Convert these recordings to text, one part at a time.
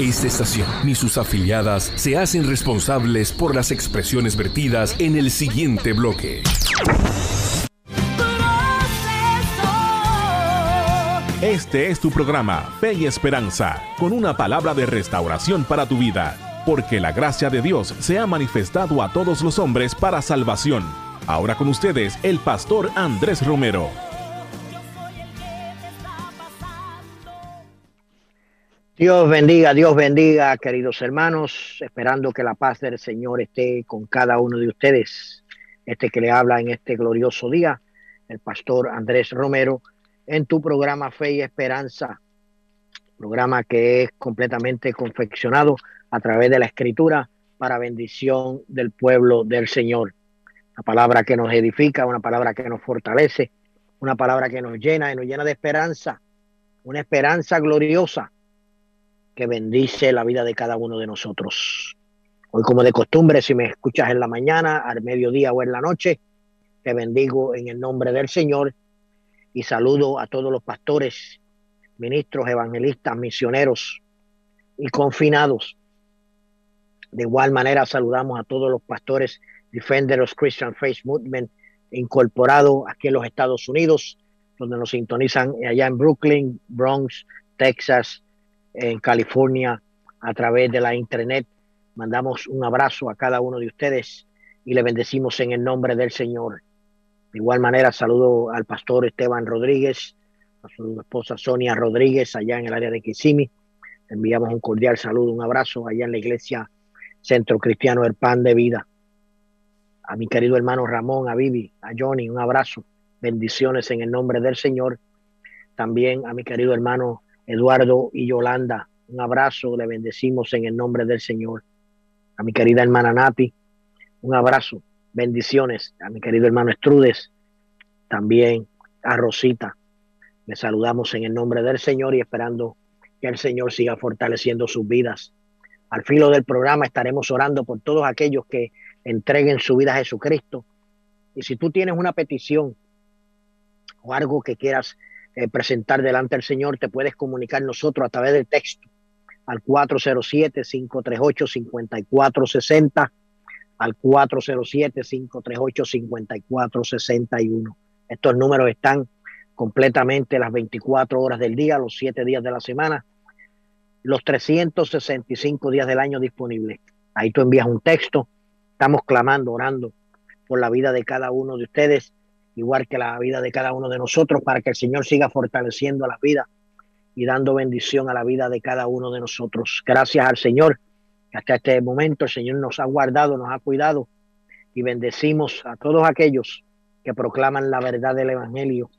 Esta estación ni sus afiliadas se hacen responsables por las expresiones vertidas en el siguiente bloque. Este es tu programa, Fe y Esperanza, con una palabra de restauración para tu vida, porque la gracia de Dios se ha manifestado a todos los hombres para salvación. Ahora con ustedes, el pastor Andrés Romero. Dios bendiga, Dios bendiga, queridos hermanos, esperando que la paz del Señor esté con cada uno de ustedes. Este que le habla en este glorioso día, el pastor Andrés Romero, en tu programa Fe y Esperanza, programa que es completamente confeccionado a través de la escritura para bendición del pueblo del Señor. Una palabra que nos edifica, una palabra que nos fortalece, una palabra que nos llena y nos llena de esperanza, una esperanza gloriosa que bendice la vida de cada uno de nosotros. Hoy, como de costumbre, si me escuchas en la mañana, al mediodía o en la noche, te bendigo en el nombre del Señor y saludo a todos los pastores, ministros, evangelistas, misioneros y confinados. De igual manera, saludamos a todos los pastores Defenders Christian Faith Movement incorporado aquí en los Estados Unidos, donde nos sintonizan allá en Brooklyn, Bronx, Texas, en California a través de la internet. Mandamos un abrazo a cada uno de ustedes y le bendecimos en el nombre del Señor. De igual manera saludo al pastor Esteban Rodríguez, a su esposa Sonia Rodríguez allá en el área de Kissimmee. enviamos un cordial saludo, un abrazo allá en la iglesia Centro Cristiano El Pan de Vida. A mi querido hermano Ramón, a Vivi, a Johnny, un abrazo. Bendiciones en el nombre del Señor. También a mi querido hermano Eduardo y Yolanda. Un abrazo, le bendecimos en el nombre del Señor. A mi querida hermana Nati, un abrazo, bendiciones. A mi querido hermano Estrudes, también a Rosita. Le saludamos en el nombre del Señor y esperando que el Señor siga fortaleciendo sus vidas. Al filo del programa estaremos orando por todos aquellos que entreguen su vida a Jesucristo. Y si tú tienes una petición o algo que quieras eh, presentar delante del Señor, te puedes comunicar nosotros a través del texto al 407-538-5460, al 407-538-5461. Estos números están completamente las 24 horas del día, los 7 días de la semana, los 365 días del año disponibles. Ahí tú envías un texto, estamos clamando, orando por la vida de cada uno de ustedes igual que la vida de cada uno de nosotros, para que el Señor siga fortaleciendo la vida y dando bendición a la vida de cada uno de nosotros. Gracias al Señor, hasta este momento el Señor nos ha guardado, nos ha cuidado y bendecimos a todos aquellos que proclaman la verdad del Evangelio,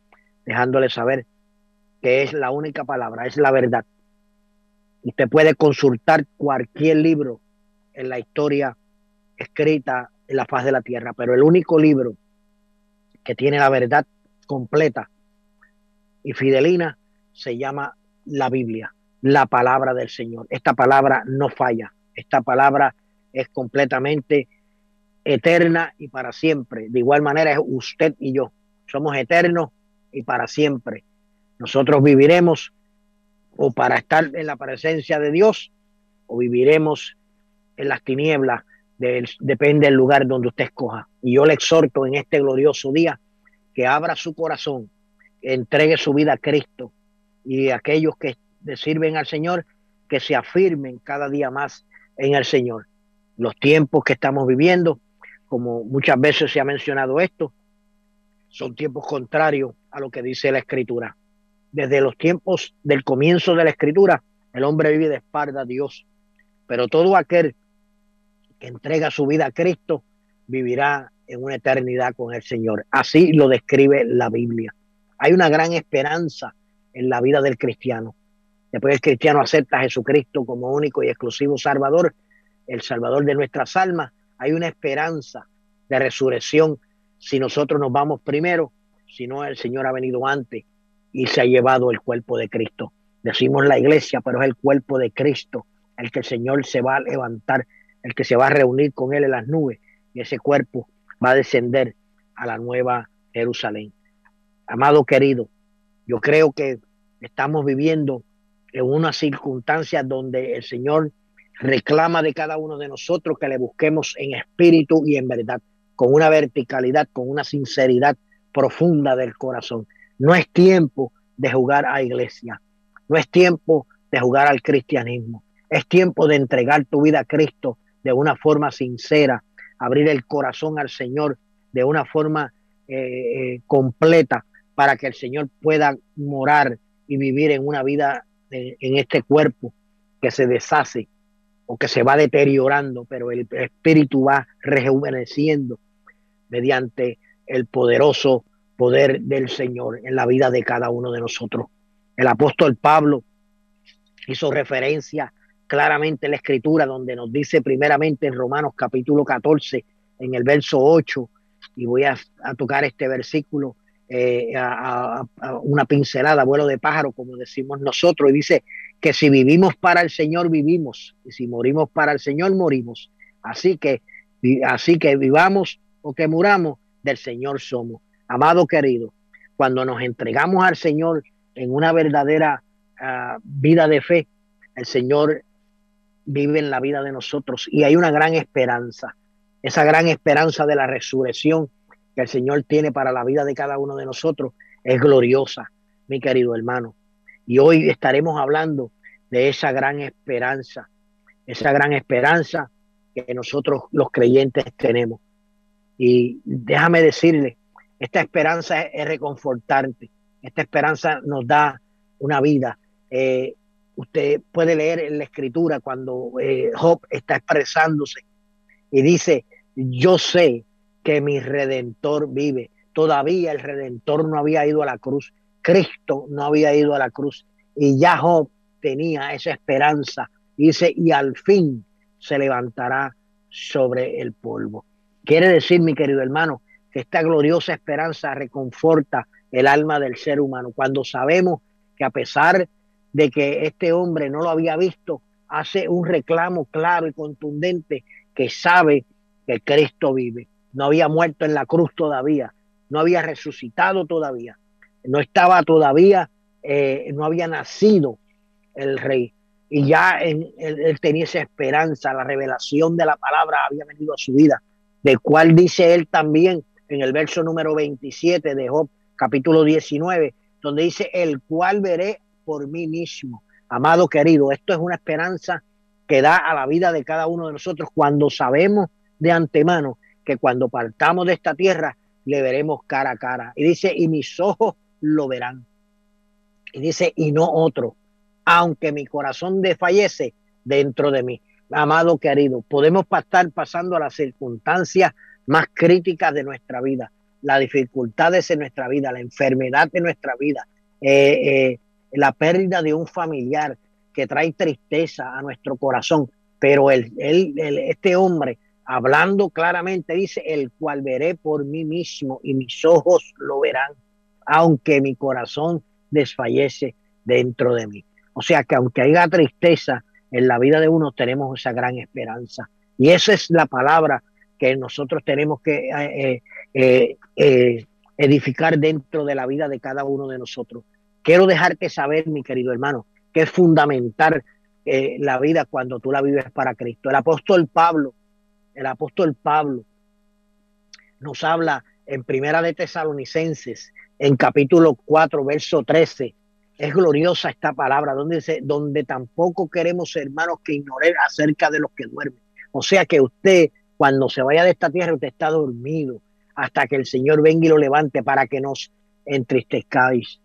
dejándoles saber que es la única palabra, es la verdad. Usted puede consultar cualquier libro en la historia escrita en la faz de la tierra, pero el único libro que tiene la verdad completa y fidelina, se llama la Biblia, la palabra del Señor. Esta palabra no falla, esta palabra es completamente eterna y para siempre. De igual manera es usted y yo, somos eternos y para siempre. Nosotros viviremos o para estar en la presencia de Dios o viviremos en las tinieblas depende del lugar donde usted escoja. Y yo le exhorto en este glorioso día que abra su corazón, que entregue su vida a Cristo y aquellos que le sirven al Señor, que se afirmen cada día más en el Señor. Los tiempos que estamos viviendo, como muchas veces se ha mencionado esto, son tiempos contrarios a lo que dice la Escritura. Desde los tiempos del comienzo de la Escritura, el hombre vive de espalda a Dios, pero todo aquel que entrega su vida a Cristo vivirá en una eternidad con el Señor. Así lo describe la Biblia. Hay una gran esperanza en la vida del cristiano. Después el cristiano acepta a Jesucristo como único y exclusivo Salvador, el Salvador de nuestras almas, hay una esperanza de resurrección si nosotros nos vamos primero, si no el Señor ha venido antes y se ha llevado el cuerpo de Cristo. Decimos la iglesia, pero es el cuerpo de Cristo el que el Señor se va a levantar el que se va a reunir con él en las nubes y ese cuerpo va a descender a la nueva Jerusalén. Amado querido, yo creo que estamos viviendo en una circunstancia donde el Señor reclama de cada uno de nosotros que le busquemos en espíritu y en verdad, con una verticalidad, con una sinceridad profunda del corazón. No es tiempo de jugar a iglesia, no es tiempo de jugar al cristianismo, es tiempo de entregar tu vida a Cristo de una forma sincera, abrir el corazón al Señor de una forma eh, eh, completa para que el Señor pueda morar y vivir en una vida en este cuerpo que se deshace o que se va deteriorando, pero el espíritu va rejuveneciendo mediante el poderoso poder del Señor en la vida de cada uno de nosotros. El apóstol Pablo hizo referencia claramente en la escritura donde nos dice primeramente en Romanos capítulo 14, en el verso 8, y voy a, tocar este versículo eh, a, una pincelada, vuelo de pájaro, como decimos nosotros, y dice que si vivimos para el Señor, vivimos, y si morimos para el Señor, morimos. Así que, así que vivamos o que muramos, del Señor somos. Amado querido, cuando nos entregamos al Señor en una verdadera ah, vida de fe, el Señor vive en la vida de nosotros y hay una gran esperanza, esa gran esperanza de la resurrección que el Señor tiene para la vida de cada uno de nosotros es gloriosa, mi querido hermano. Y hoy estaremos hablando de esa gran esperanza, esa gran esperanza que nosotros los creyentes tenemos. Y déjame decirle, esta esperanza es, reconfortante, esta esperanza nos da una vida. Eh, usted puede leer en la escritura cuando eh, Job está expresándose y dice, yo sé que mi redentor vive. Todavía el redentor no había ido a la cruz. Cristo no había ido a la cruz. Y ya Job tenía esa esperanza. dice, y al fin se levantará sobre el polvo. Quiere decir, mi querido hermano, que esta gloriosa esperanza reconforta el alma del ser humano. Cuando sabemos que a pesar de que este hombre no lo había visto, hace un reclamo claro y contundente que sabe que Cristo vive no había muerto en la cruz todavía, no había resucitado todavía, no estaba todavía, eh, no había nacido el rey. Y ya él, tenía esa esperanza, la revelación de la palabra había venido a su vida, de cual dice él también en el verso número 27 de Job, capítulo 19, donde dice, el cual veré por mí mismo. Amado querido, esto es una esperanza que da a la vida de cada uno de nosotros cuando sabemos de antemano que cuando partamos de esta tierra le veremos cara a cara. Y dice, y mis ojos lo verán. Y dice, y no otro, aunque mi corazón desfallece dentro de mí. Amado querido, podemos estar pasando a las circunstancias más críticas de nuestra vida, las dificultades en nuestra vida, la enfermedad de nuestra vida, eh, eh, la pérdida de un familiar que trae tristeza a nuestro corazón. Pero el, este hombre hablando claramente, dice, el cual veré por mí mismo y mis ojos lo verán, aunque mi corazón desfallece dentro de mí. O sea que aunque haya tristeza en la vida de uno, tenemos esa gran esperanza. Y esa es la palabra que nosotros tenemos que eh, eh, eh, edificar dentro de la vida de cada uno de nosotros. Quiero dejarte saber, mi querido hermano, que es fundamental la vida cuando tú la vives para Cristo. El apóstol Pablo el apóstol Pablo nos habla en Primera de Tesalonicenses, en capítulo 4, verso 13. Es gloriosa esta palabra, donde dice, donde tampoco queremos, hermanos, que ignoren acerca de los que duermen. O sea que usted, cuando se vaya de esta tierra, usted está dormido hasta que el Señor venga y lo levante para que nos entristezcáis,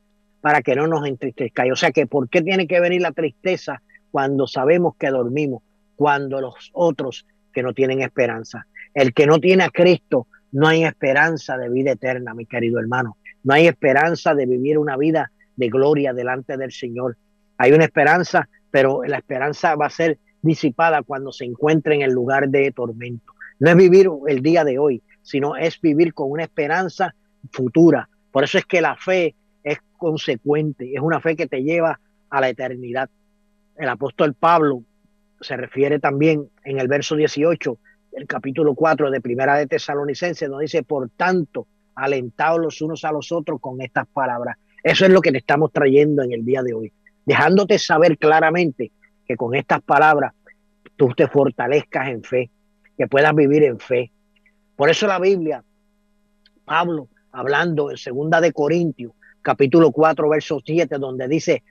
para que no nos entristezcáis. O sea que, ¿por qué tiene que venir la tristeza cuando sabemos que dormimos? Cuando los otros que no tienen esperanza. El que no tiene a Cristo, no hay esperanza de vida eterna, mi querido hermano. No hay esperanza de vivir una vida de gloria delante del Señor. Hay una esperanza, pero la esperanza va a ser disipada cuando se encuentre en el lugar de tormento. No es vivir el día de hoy, sino es vivir con una esperanza futura. Por eso es que la fe consecuente, es una fe que te lleva a la eternidad. El apóstol Pablo se refiere también en el verso 18 del capítulo 4 de Primera de Tesalonicenses, donde dice, por tanto, alentados los unos a los otros con estas palabras. Eso es lo que le estamos trayendo en el día de hoy. dejándote saber claramente que con estas palabras tú te fortalezcas en fe, que puedas vivir en fe. Por eso la Biblia, Pablo, hablando en segunda de Corintios, capítulo 4, verso 7, donde dice,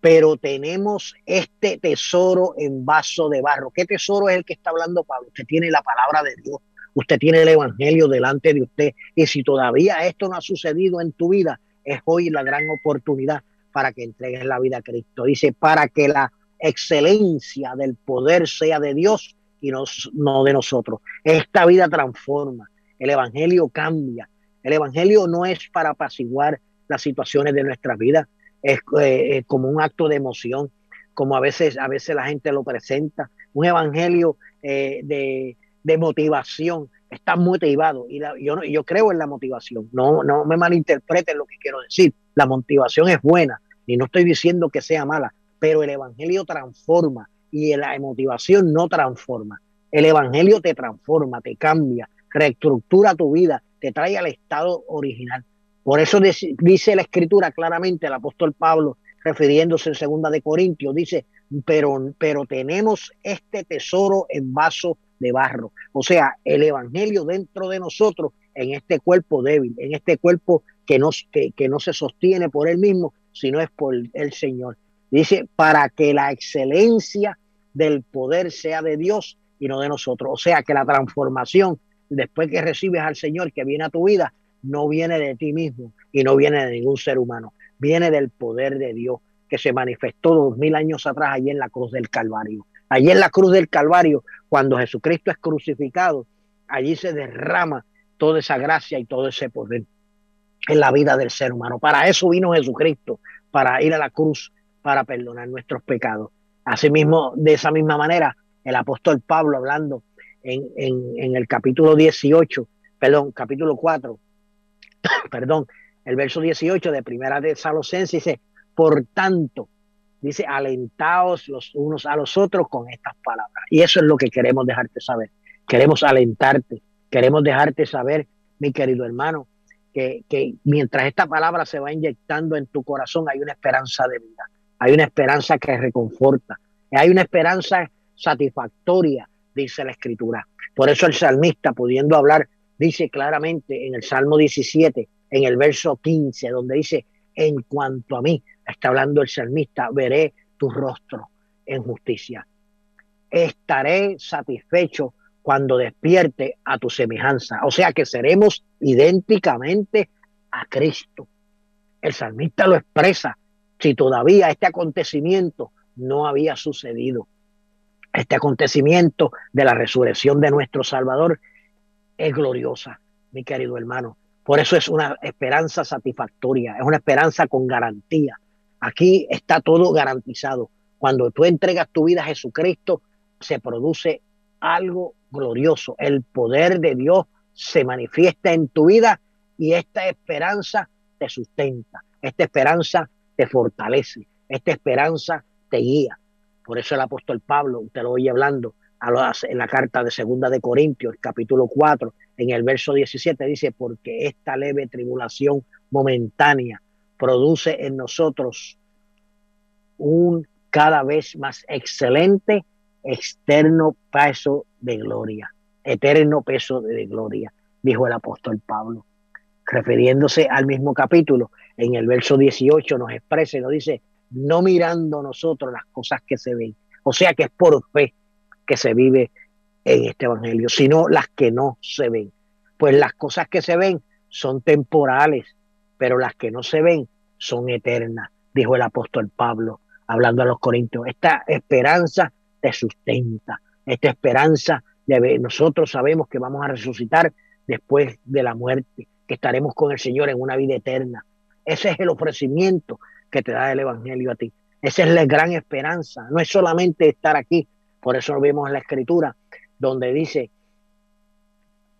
pero tenemos este tesoro en vaso de barro. ¿Qué tesoro es el que está hablando Pablo? Usted tiene la palabra de Dios, usted tiene el Evangelio delante de usted. Y si todavía esto no ha sucedido en tu vida, es hoy la gran oportunidad para que entregues la vida a Cristo. Dice, para que la excelencia del poder sea de Dios y no, no de nosotros. Esta vida transforma, el Evangelio cambia. El Evangelio no es para apaciguar las situaciones de nuestra vida, es eh, como un acto de emoción, como a veces, a veces la gente lo presenta, un Evangelio eh, de, de, motivación, está motivado. Y yo, yo creo en la motivación, no, no me malinterpreten lo que quiero decir, la motivación es buena. Y no estoy diciendo que sea mala, pero el Evangelio transforma. Y la motivación no transforma. El Evangelio te transforma, te cambia, reestructura tu vida, te trae al estado original. Por eso dice la escritura claramente el apóstol Pablo, refiriéndose en segunda de Corintios, dice, pero, pero tenemos este tesoro en vaso de barro. O sea, el Evangelio dentro de nosotros, en este cuerpo débil, en este cuerpo que no, que, que no se sostiene por él mismo, sino es por el Señor. Dice, para que la excelencia del poder sea de Dios y no de nosotros. O sea, que la transformación, después que recibes al Señor que viene a tu vida, no viene de ti mismo y no viene de ningún ser humano. Viene del poder de Dios que se manifestó dos mil años atrás allí en la cruz del Calvario. Allí en la cruz del Calvario, cuando Jesucristo es crucificado, allí se derrama toda esa gracia y todo ese poder en la vida del ser humano. Para eso vino Jesucristo, para ir a la cruz para perdonar nuestros pecados. Asimismo, de esa misma manera, el apóstol Pablo hablando en, el capítulo 18, perdón, capítulo 4, perdón, el verso 18 de Primera de Salosense dice, por tanto, dice, alentaos los unos a los otros con estas palabras. Y eso es lo que queremos dejarte saber. Queremos alentarte, queremos dejarte saber, mi querido hermano, que, que mientras esta palabra se va inyectando en tu corazón hay una esperanza de vida hay una esperanza que reconforta, hay una esperanza satisfactoria, dice la escritura. Por eso el salmista, pudiendo hablar, dice claramente en el Salmo 17, en el verso 15, donde dice, en cuanto a mí, está hablando el salmista, veré tu rostro en justicia. Estaré satisfecho cuando despierte a tu semejanza. O sea que seremos idénticamente a Cristo. El salmista lo expresa si todavía este acontecimiento no había sucedido. Este acontecimiento de la resurrección de nuestro Salvador es gloriosa, mi querido hermano. Por eso es una esperanza satisfactoria, es una esperanza con garantía. Aquí está todo garantizado. Cuando tú entregas tu vida a Jesucristo, se produce algo glorioso. El poder de Dios se manifiesta en tu vida y esta esperanza te sustenta. Esta esperanza te fortalece, esta esperanza te guía. Por eso el apóstol Pablo, usted lo oye hablando en la carta de segunda de Corintios, capítulo 4, en el verso 17 dice, porque esta leve tribulación momentánea produce en nosotros un cada vez más excelente externo peso de gloria, eterno peso de gloria, dijo el apóstol Pablo, refiriéndose al mismo capítulo en el verso 18 nos expresa y nos dice, no mirando nosotros las cosas que se ven. O sea que es por fe que se vive en este evangelio, sino las que no se ven. Pues las cosas que se ven son temporales, pero las que no se ven son eternas, dijo el apóstol Pablo, hablando a los corintios. Esta esperanza te sustenta, esta esperanza de nosotros sabemos que vamos a resucitar después de la muerte, que estaremos con el Señor en una vida eterna. Ese es el ofrecimiento que te da el Evangelio a ti. Esa es la gran esperanza. No es solamente estar aquí. Por eso lo vemos en la Escritura, donde dice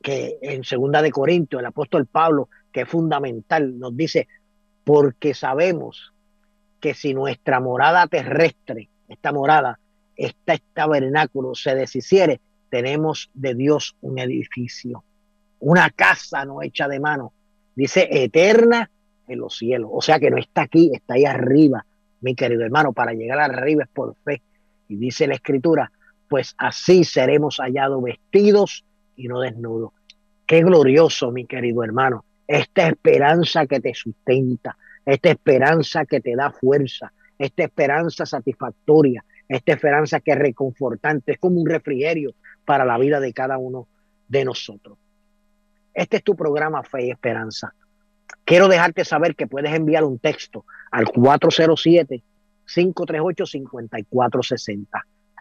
que en segunda de Corintios, el apóstol Pablo, que es fundamental, nos dice, porque sabemos que si nuestra morada terrestre, esta morada, este tabernáculo se deshiciere, tenemos de Dios un edificio, una casa no hecha de mano, dice eterna en los cielos. O sea que no está aquí, está ahí arriba, mi querido hermano, para llegar arriba es por fe. Y dice la escritura, pues así seremos hallados vestidos y no desnudos. Qué glorioso, mi querido hermano, esta esperanza que te sustenta, esta esperanza que te da fuerza, esta esperanza satisfactoria, esta esperanza que es reconfortante, es como un refrigerio para la vida de cada uno de nosotros. Este es tu programa Fe y Esperanza. Quiero dejarte saber que puedes enviar un texto al 407-538-5460.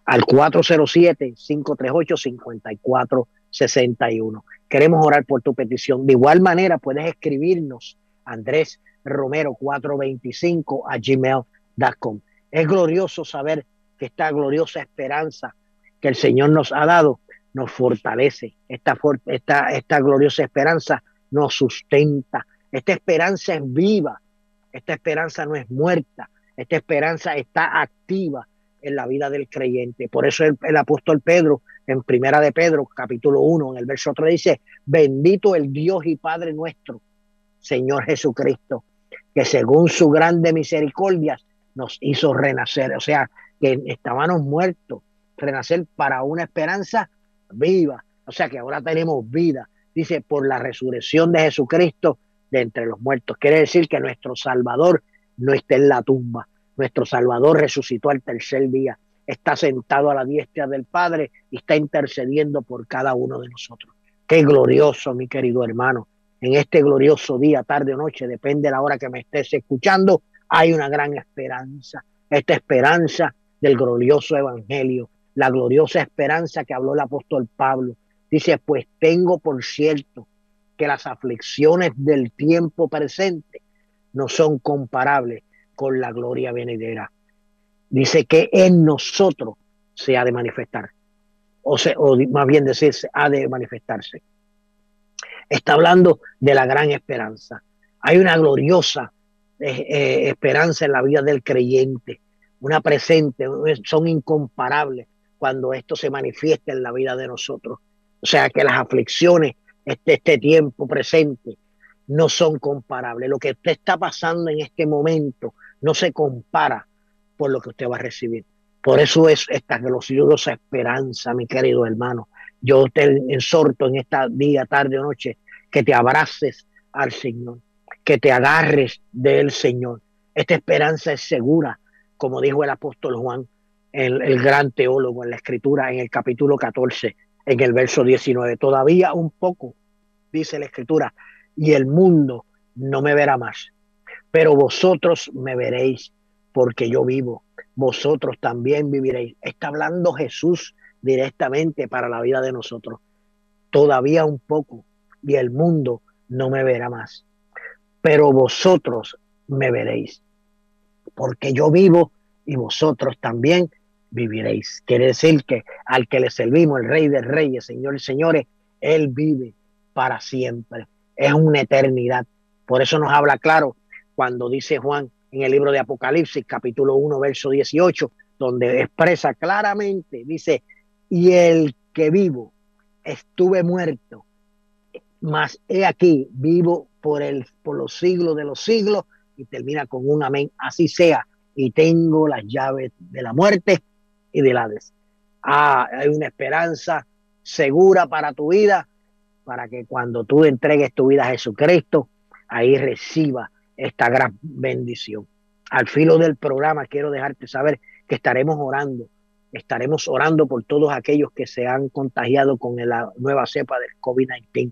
Al 407-538-5461. Queremos orar por tu petición. De igual manera, puedes escribirnos Andrés Romero 425 a gmail.com. Es glorioso saber que esta gloriosa esperanza que el Señor nos ha dado nos fortalece. Esta, esta, esta gloriosa esperanza nos sustenta. Esta esperanza es viva. Esta esperanza no es muerta. Esta esperanza está activa en la vida del creyente. Por eso el, apóstol Pedro, en Primera de Pedro, capítulo 1, en el verso 3 dice, bendito el Dios y Padre nuestro, Señor Jesucristo, que según su grande misericordia nos hizo renacer. O sea, que estábamos muertos, renacer para una esperanza viva. O sea, que ahora tenemos vida. Dice, por la resurrección de Jesucristo de entre los muertos. Quiere decir que nuestro Salvador no está en la tumba. Nuestro Salvador resucitó al tercer día. Está sentado a la diestra del Padre y está intercediendo por cada uno de nosotros. Qué glorioso, mi querido hermano. En este glorioso día, tarde o noche, depende de la hora que me estés escuchando, hay una gran esperanza. Esta esperanza del glorioso evangelio, la gloriosa esperanza que habló el apóstol Pablo. Dice, pues tengo por cierto que las aflicciones del tiempo presente no son comparables con la gloria venidera. Dice que en nosotros se ha de manifestar, o, o más bien decirse, ha de manifestarse. Está hablando de la gran esperanza. Hay una gloriosa eh, eh, esperanza en la vida del creyente, una presente, son incomparables cuando esto se manifiesta en la vida de nosotros. O sea que las aflicciones este, este tiempo presente no son comparables. Lo que está pasando en este momento no se compara por lo que usted va a recibir. Por eso es esta gloriosa esperanza, mi querido hermano. Yo te exhorto en esta día, tarde o noche que te abraces al Señor, que te agarres del Señor. Esta esperanza es segura, como dijo el apóstol Juan, el, el gran teólogo en la escritura, en el capítulo 14, en el verso 19. Todavía un poco, dice la escritura, y el mundo no me verá más, pero vosotros me veréis porque yo vivo, vosotros también viviréis. Está hablando Jesús directamente para la vida de nosotros. Todavía un poco y el mundo no me verá más, pero vosotros me veréis, porque yo vivo y vosotros también viviréis. Quiere decir que al que le servimos, el Rey de Reyes, Señor y Señores, Él vive para siempre. Es una eternidad. Por eso nos habla claro cuando dice Juan en el libro de Apocalipsis, capítulo 1, verso 18, donde expresa claramente, dice, y el que vivo, estuve muerto, mas he aquí, vivo por, el, por los siglos de los siglos, y termina con un amén, así sea, y tengo las llaves de la muerte y del Hades. Ah, hay una esperanza segura para tu vida, para que cuando tú entregues tu vida a Jesucristo, ahí reciba esta gran bendición. Al filo del programa quiero dejarte saber que estaremos orando, estaremos orando por todos aquellos que se han contagiado con la nueva cepa del COVID-19.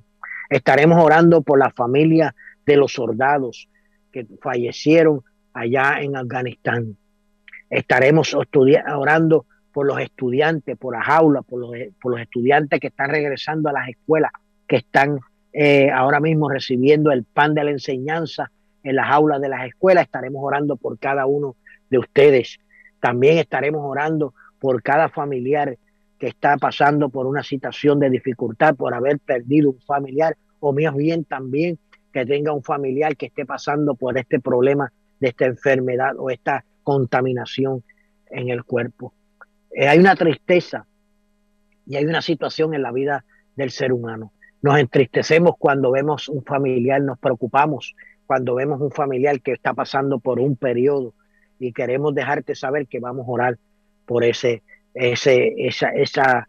Estaremos orando por la familia de los soldados que fallecieron allá en Afganistán. Estaremos orando por los estudiantes, por las los, por los estudiantes que están regresando a las escuelas, que están eh, ahora mismo recibiendo el pan de la enseñanza en las aulas de las escuelas. Estaremos orando por cada uno de ustedes. También estaremos orando por cada familiar que está pasando por una situación de dificultad, por haber perdido un familiar, o más bien también que tenga un familiar que esté pasando por este problema de esta enfermedad o esta contaminación en el cuerpo. Eh, hay una tristeza y hay una situación en la vida del ser humano. Nos entristecemos cuando vemos un familiar, nos preocupamos cuando vemos un familiar que está pasando por un periodo y queremos dejarte saber que vamos a orar por ese, ese, esa, esa,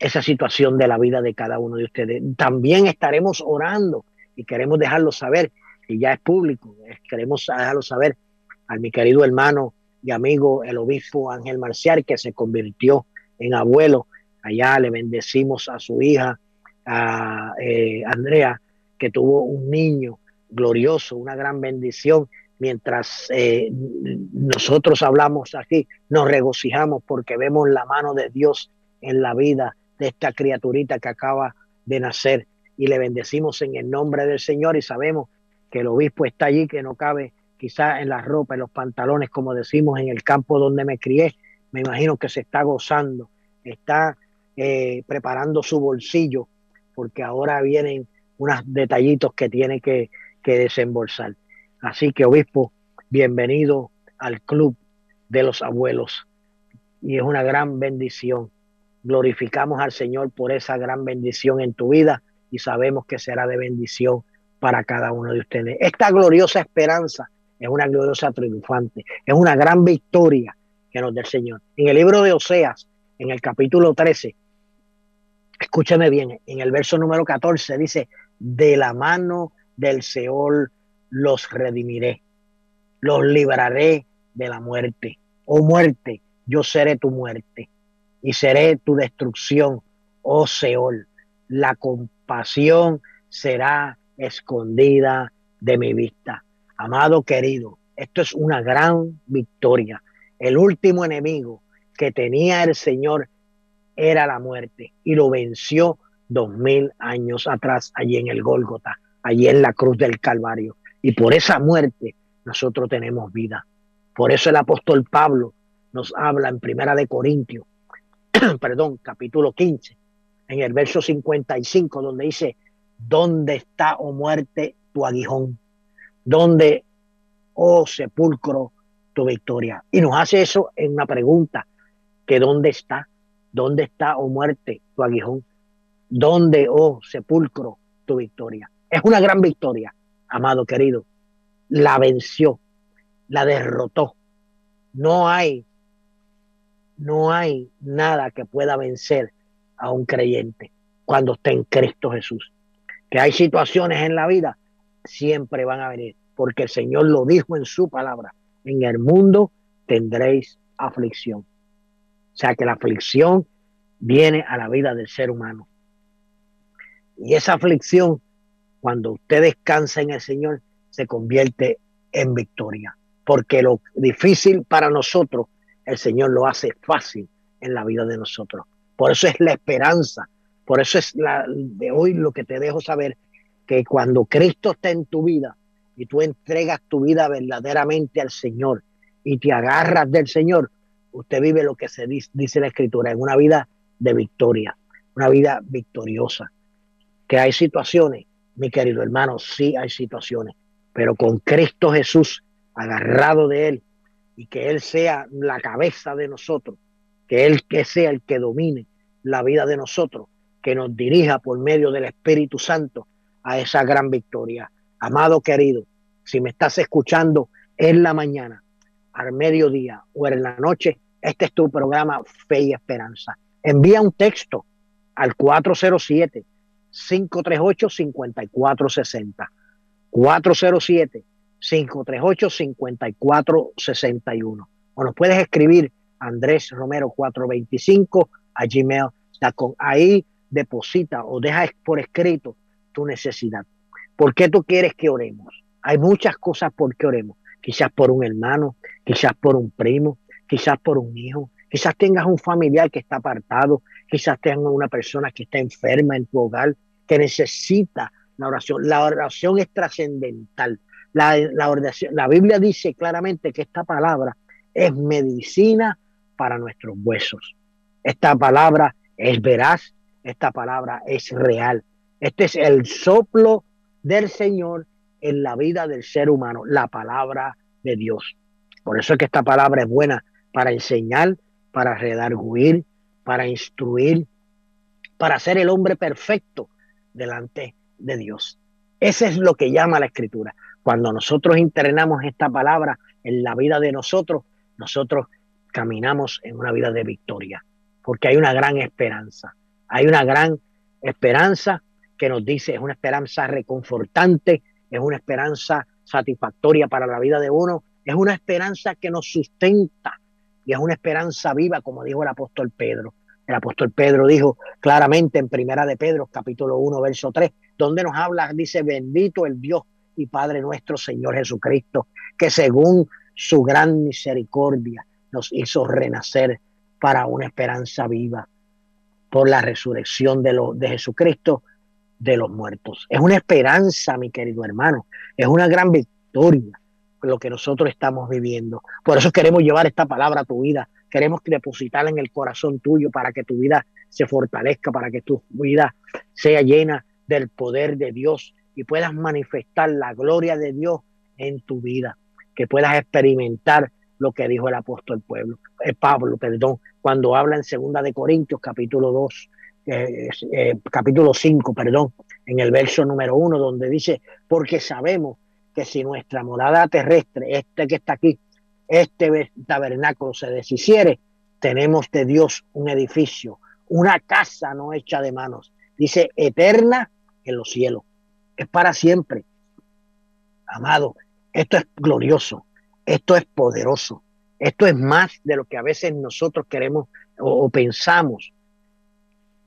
esa situación de la vida de cada uno de ustedes. También estaremos orando y queremos dejarlo saber, y ya es público, queremos dejarlo saber a mi querido hermano y amigo el obispo Ángel Marcial, que se convirtió en abuelo. Allá le bendecimos a su hija, a eh, Andrea, que tuvo un niño glorioso, una gran bendición. Mientras eh, nosotros hablamos aquí, nos regocijamos porque vemos la mano de Dios en la vida de esta criaturita que acaba de nacer y le bendecimos en el nombre del Señor y sabemos que el obispo está allí, que no cabe quizás en la ropa, en los pantalones, como decimos en el campo donde me crié. Me imagino que se está gozando, está eh, preparando su bolsillo, porque ahora vienen unos detallitos que tiene que, que desembolsar. Así que, obispo, bienvenido al club de los abuelos. Y es una gran bendición. Glorificamos al Señor por esa gran bendición en tu vida y sabemos que será de bendición para cada uno de ustedes. Esta gloriosa esperanza es una gloriosa triunfante, es una gran victoria que nos da el Señor. En el libro de Oseas, en el capítulo 13, escúcheme bien, en el verso número 14 dice, de la mano del Seol los redimiré, los libraré de la muerte. Oh muerte, yo seré tu muerte y seré tu destrucción, oh Seol. La compasión será escondida de mi vista. Amado querido, esto es una gran victoria. El último enemigo que tenía el Señor era la muerte y lo venció dos mil años atrás, allí en el Gólgota, allí en la cruz del Calvario. Y por esa muerte nosotros tenemos vida. Por eso el apóstol Pablo nos habla en Primera de Corintios, perdón, capítulo 15, en el verso 55, donde dice, ¿dónde está, oh muerte, tu aguijón? ¿Dónde, oh sepulcro, tu victoria? Y nos hace eso en una pregunta, que ¿dónde está? ¿Dónde está, oh muerte, tu aguijón? ¿Dónde, oh sepulcro, tu victoria? Es una gran victoria, amado querido. La venció, la derrotó. No hay, no hay nada que pueda vencer a un creyente cuando está en Cristo Jesús. Que hay situaciones en la vida, siempre van a venir, porque el Señor lo dijo en su palabra. En el mundo tendréis aflicción. O sea que la aflicción viene a la vida del ser humano. Y esa aflicción, cuando usted descansa en el Señor, se convierte en victoria. Porque lo difícil para nosotros, el Señor lo hace fácil en la vida de nosotros. Por eso es la esperanza. Por eso es de hoy lo que te dejo saber, que cuando Cristo está en tu vida y tú entregas tu vida verdaderamente al Señor y te agarras del Señor, usted vive lo que se dice, dice la Escritura, en una vida de victoria, una vida victoriosa. Que hay situaciones, mi querido hermano, sí hay situaciones, pero con Cristo Jesús agarrado de Él y que Él sea la cabeza de nosotros, que Él que sea el que domine la vida de nosotros, que nos dirija por medio del Espíritu Santo a esa gran victoria. Amado querido, si me estás escuchando en la mañana, al mediodía o en la noche, este es tu programa Fe y Esperanza. Envía un texto al 407 538 5460. 407 538 5461. O nos puedes escribir Andrés Romero 425 a gmail.com. Ahí deposita o deja por escrito tu necesidad. ¿Por qué tú quieres que oremos? Hay muchas cosas por qué oremos. Quizás por un hermano, quizás por un primo, quizás por un hijo, quizás tengas un familiar que está apartado, quizás tengas una persona que está enferma en tu hogar, que necesita la oración. La oración es trascendental. La, la, oración, la Biblia dice claramente que esta palabra es medicina para nuestros huesos. Esta palabra es veraz, esta palabra es real. Este es el soplo del Señor en la vida del ser humano, la palabra de Dios. Por eso es que esta palabra es buena para enseñar, para redarguir, para instruir, para ser el hombre perfecto delante de Dios. Ese es lo que llama la escritura. Cuando nosotros internamos esta palabra en la vida de nosotros, nosotros caminamos en una vida de victoria, porque hay una gran esperanza, hay una gran esperanza que nos dice, es una esperanza reconfortante, es una esperanza satisfactoria para la vida de uno, es una esperanza que nos sustenta y es una esperanza viva, como dijo el apóstol Pedro. El apóstol Pedro dijo claramente en Primera de Pedro, capítulo 1, verso 3, donde nos habla, dice, bendito el Dios y Padre nuestro Señor Jesucristo, que según su gran misericordia nos hizo renacer para una esperanza viva por la resurrección de, lo, de Jesucristo de los muertos. Es una esperanza, mi querido hermano, es una gran victoria lo que nosotros estamos viviendo. Por eso queremos llevar esta palabra a tu vida, queremos depositarla en el corazón tuyo para que tu vida se fortalezca, para que tu vida sea llena del poder de Dios y puedas manifestar la gloria de Dios en tu vida, que puedas experimentar lo que dijo el apóstol pueblo, eh, Pablo, perdón, cuando habla en segunda de Corintios capítulo 2, eh, eh, capítulo 5, perdón, en el verso número 1, donde dice, porque sabemos que si nuestra morada terrestre, este que está aquí, este tabernáculo se deshiciere, tenemos de Dios un edificio, una casa no hecha de manos, dice eterna en los cielos, es para siempre. Amado, esto es glorioso, esto es poderoso. Esto es más de lo que a veces nosotros queremos o, pensamos.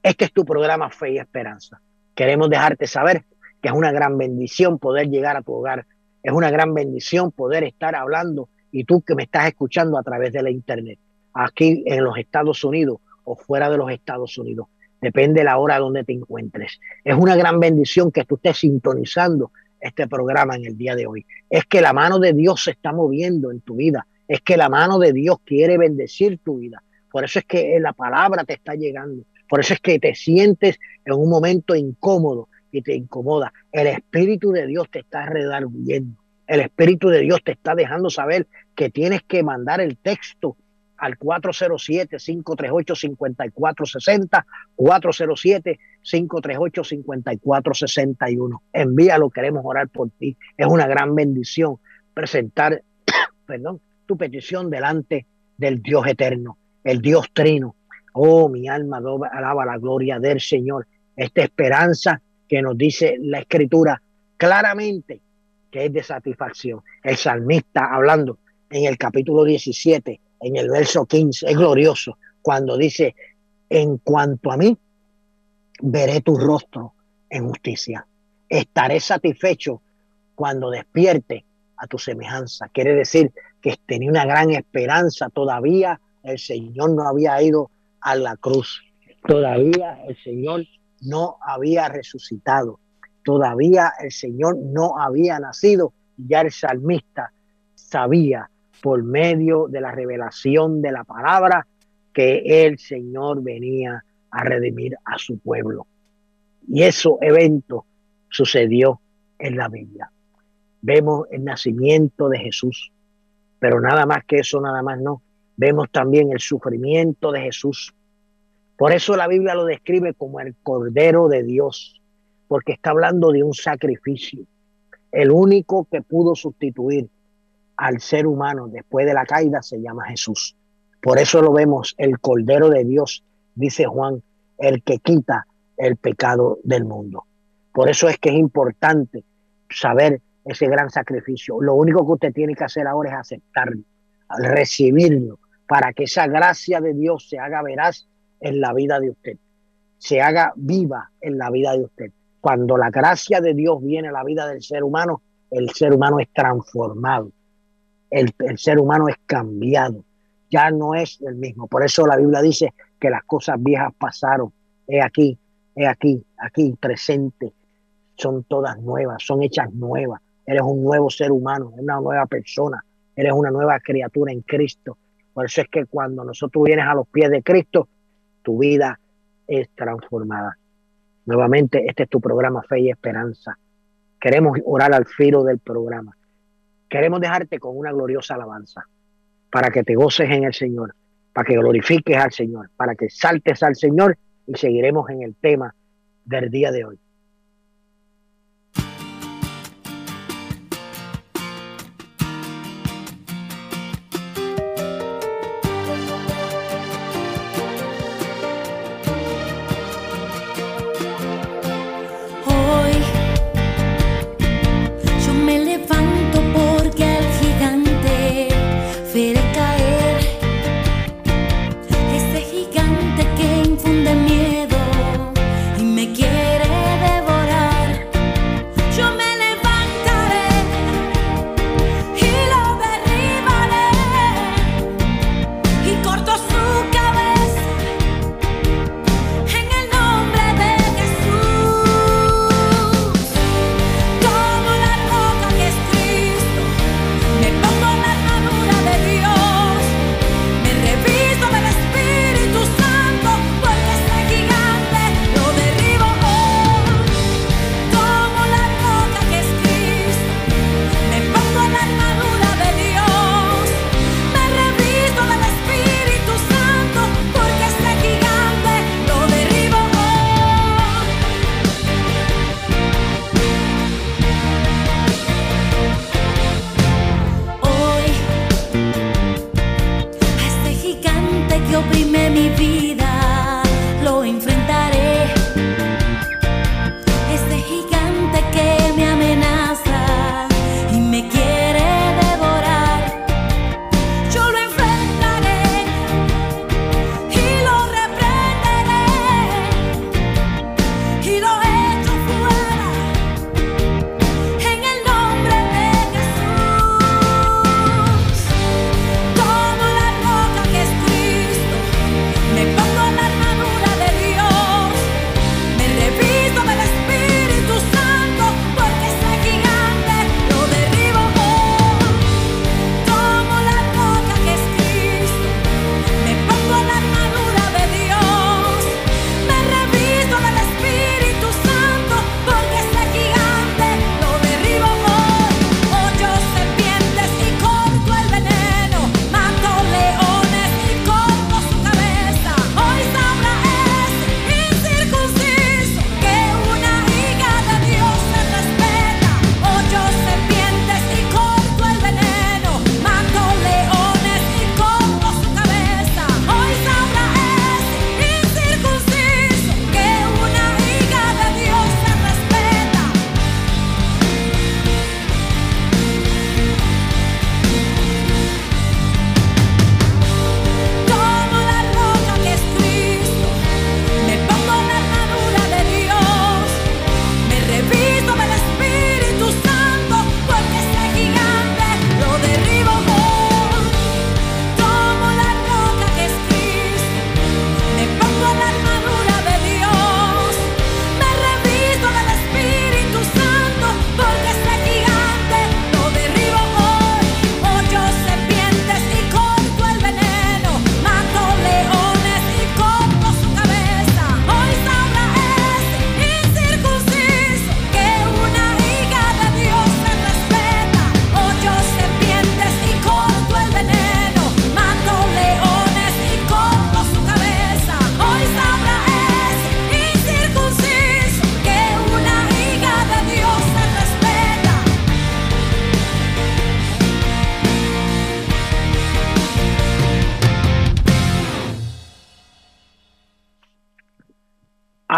Este es tu programa Fe y Esperanza. Queremos dejarte saber que es una gran bendición poder llegar a tu hogar. Es una gran bendición poder estar hablando y tú que me estás escuchando a través de la internet, aquí en los Estados Unidos o fuera de los Estados Unidos. Depende de la hora donde te encuentres. Es una gran bendición que tú estés sintonizando este programa en el día de hoy. Es que la mano de Dios se está moviendo en tu vida. Es que la mano de Dios quiere bendecir tu vida. Por eso es que la palabra te está llegando. Por eso es que te sientes en un momento incómodo y te incomoda. El Espíritu de Dios te está redarguyendo. El Espíritu de Dios te está dejando saber que tienes que mandar el texto al 407-538-5460, 407-538-5461. Envíalo, queremos orar por ti. Es una gran bendición presentar, perdón, tu petición delante del Dios eterno, el Dios trino. Oh, mi alma alaba la gloria del Señor. Esta esperanza que nos dice la Escritura claramente que es de satisfacción. El salmista hablando en el capítulo 17 en el verso 15, es glorioso, cuando dice, en cuanto a mí, veré tu rostro en justicia. Estaré satisfecho cuando despierte a tu semejanza. Quiere decir que tenía una gran esperanza. Todavía el Señor no había ido a la cruz. Todavía el Señor no había resucitado. Todavía el Señor no había nacido. Ya el salmista sabía por medio de la revelación de la palabra que el Señor venía a redimir a su pueblo. Y eso evento sucedió en la Biblia. Vemos el nacimiento de Jesús, pero nada más que eso, nada más no. Vemos también el sufrimiento de Jesús. Por eso la Biblia lo describe como el Cordero de Dios, porque está hablando de un sacrificio, el único que pudo sustituir al ser humano después de la caída se llama Jesús. Por eso lo vemos, el Cordero de Dios, dice Juan, el que quita el pecado del mundo. Por eso es que es importante saber ese gran sacrificio. Lo único que usted tiene que hacer ahora es aceptarlo, recibirlo, para que esa gracia de Dios se haga veraz en la vida de usted, se haga viva en la vida de usted. Cuando la gracia de Dios viene a la vida del ser humano, el ser humano es transformado el, ser humano es cambiado, ya no es el mismo. Por eso la Biblia dice que las cosas viejas pasaron, he aquí, he aquí, aquí presente, son todas nuevas, son hechas nuevas. Eres un nuevo ser humano, una nueva persona, eres una nueva criatura en Cristo. Por eso es que cuando nosotros vienes a los pies de Cristo, tu vida es transformada. Nuevamente, este es tu programa Fe y Esperanza. Queremos orar al filo del programa. Queremos dejarte con una gloriosa alabanza para que te goces en el Señor, para que glorifiques al Señor, para que saltes al Señor y seguiremos en el tema del día de hoy.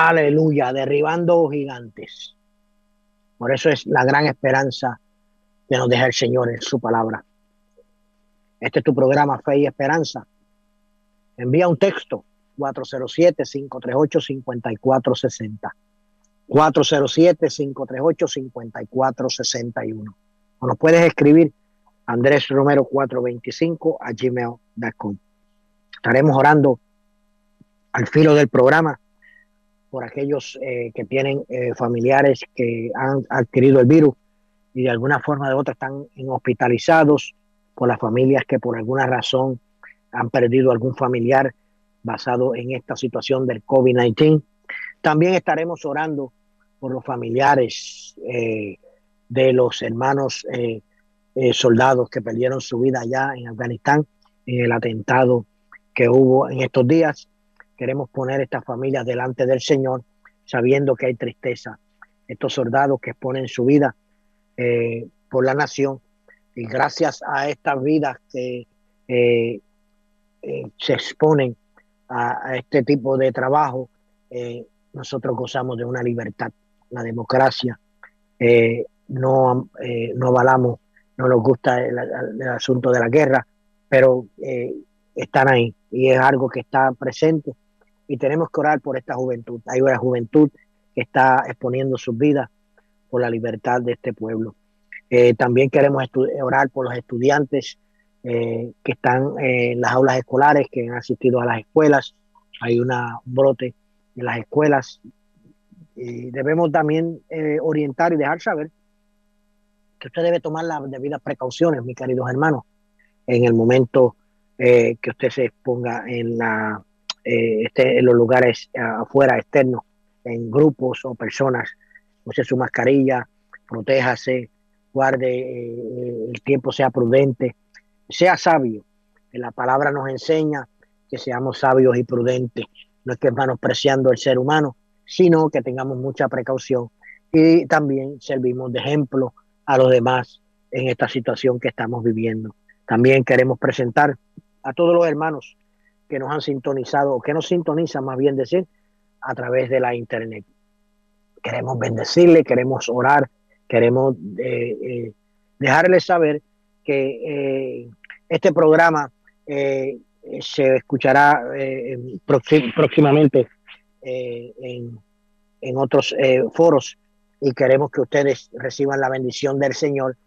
Aleluya, derribando gigantes. Por eso es la gran esperanza que nos deja el Señor en su palabra. Este es tu programa Fe y Esperanza. Envía un texto 407-538-5460. 407-538-5461. O nos puedes escribir Andrés Romero 425 a gmail.com. Estaremos orando al filo del programa por aquellos eh, que tienen eh, familiares que han adquirido el virus y de alguna forma de otra están hospitalizados, por las familias que por alguna razón han perdido algún familiar basado en esta situación del COVID-19. También estaremos orando por los familiares eh, de los hermanos soldados que perdieron su vida allá en Afganistán en el atentado que hubo en estos días Queremos poner estas familias delante del Señor, sabiendo que hay tristeza. Estos soldados que exponen su vida eh, por la nación y gracias a estas vidas que eh, eh, se exponen a, este tipo de trabajo, nosotros gozamos de una libertad, la democracia. no, no avalamos, no nos gusta el, el, asunto de la guerra, pero están ahí y es algo que está presente y tenemos que orar por esta juventud. Hay una juventud que está exponiendo sus vidas por la libertad de este pueblo. Eh, también queremos orar por los estudiantes eh, que están en las aulas escolares, que han asistido a las escuelas. Hay un brote en las escuelas. Y debemos también eh, orientar y dejar saber que usted debe tomar las debidas precauciones, mis queridos hermanos, en el momento que usted se exponga en la eh, esté en los lugares eh, afuera, externos, en grupos o personas, use su mascarilla, protéjase, guarde, eh, el tiempo sea prudente, sea sabio. La palabra nos enseña que seamos sabios y prudentes. No es que menospreciando el ser humano, sino que tengamos mucha precaución y también servimos de ejemplo a los demás en esta situación que estamos viviendo. También queremos presentar a todos los hermanos que nos han sintonizado, o que nos sintonizan más bien decir, a través de la internet. Queremos bendecirle, queremos orar, queremos eh, eh, dejarles saber que eh, este programa se escuchará próximamente en, en, otros foros y queremos que ustedes reciban la bendición del Señor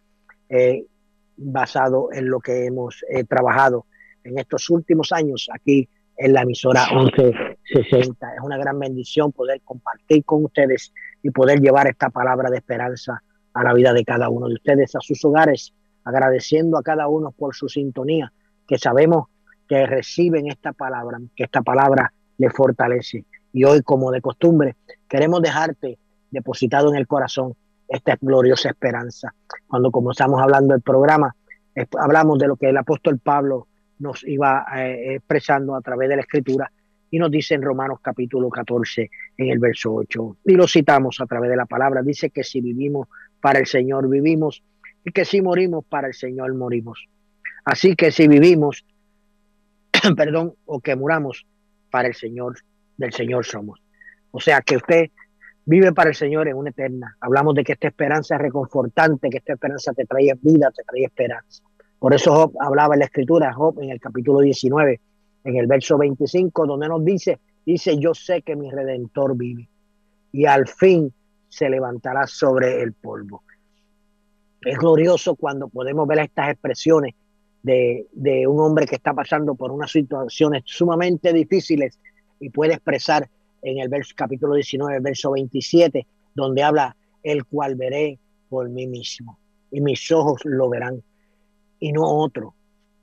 basado en lo que hemos trabajado en estos últimos años aquí en la emisora 1160. Es una gran bendición poder compartir con ustedes y poder llevar esta palabra de esperanza a la vida de cada uno de ustedes, a sus hogares, agradeciendo a cada uno por su sintonía, que sabemos que reciben esta palabra, que esta palabra les fortalece. Y hoy, como de costumbre, queremos dejarte depositado en el corazón esta gloriosa esperanza. Cuando comenzamos hablando del programa, hablamos de lo que el apóstol Pablo nos iba eh, expresando a través de la escritura y nos dice en Romanos capítulo 14 en el verso 8 y lo citamos a través de la palabra. Dice que si vivimos para el Señor vivimos y que si morimos para el Señor morimos. Así que si vivimos perdón o que muramos para el Señor del Señor somos. O sea que usted vive para el Señor en una eterna. Hablamos de que esta esperanza es reconfortante que esta esperanza te trae vida te trae esperanza por eso Job hablaba en la escritura, Job en el capítulo 19, en el verso 25, donde nos dice, dice, yo sé que mi redentor vive y al fin se levantará sobre el polvo. Es glorioso cuando podemos ver estas expresiones de, de un hombre que está pasando por unas situaciones sumamente difíciles y puede expresar en el verso, capítulo 19, verso 27, donde habla, el cual veré por mí mismo y mis ojos lo verán y no otro.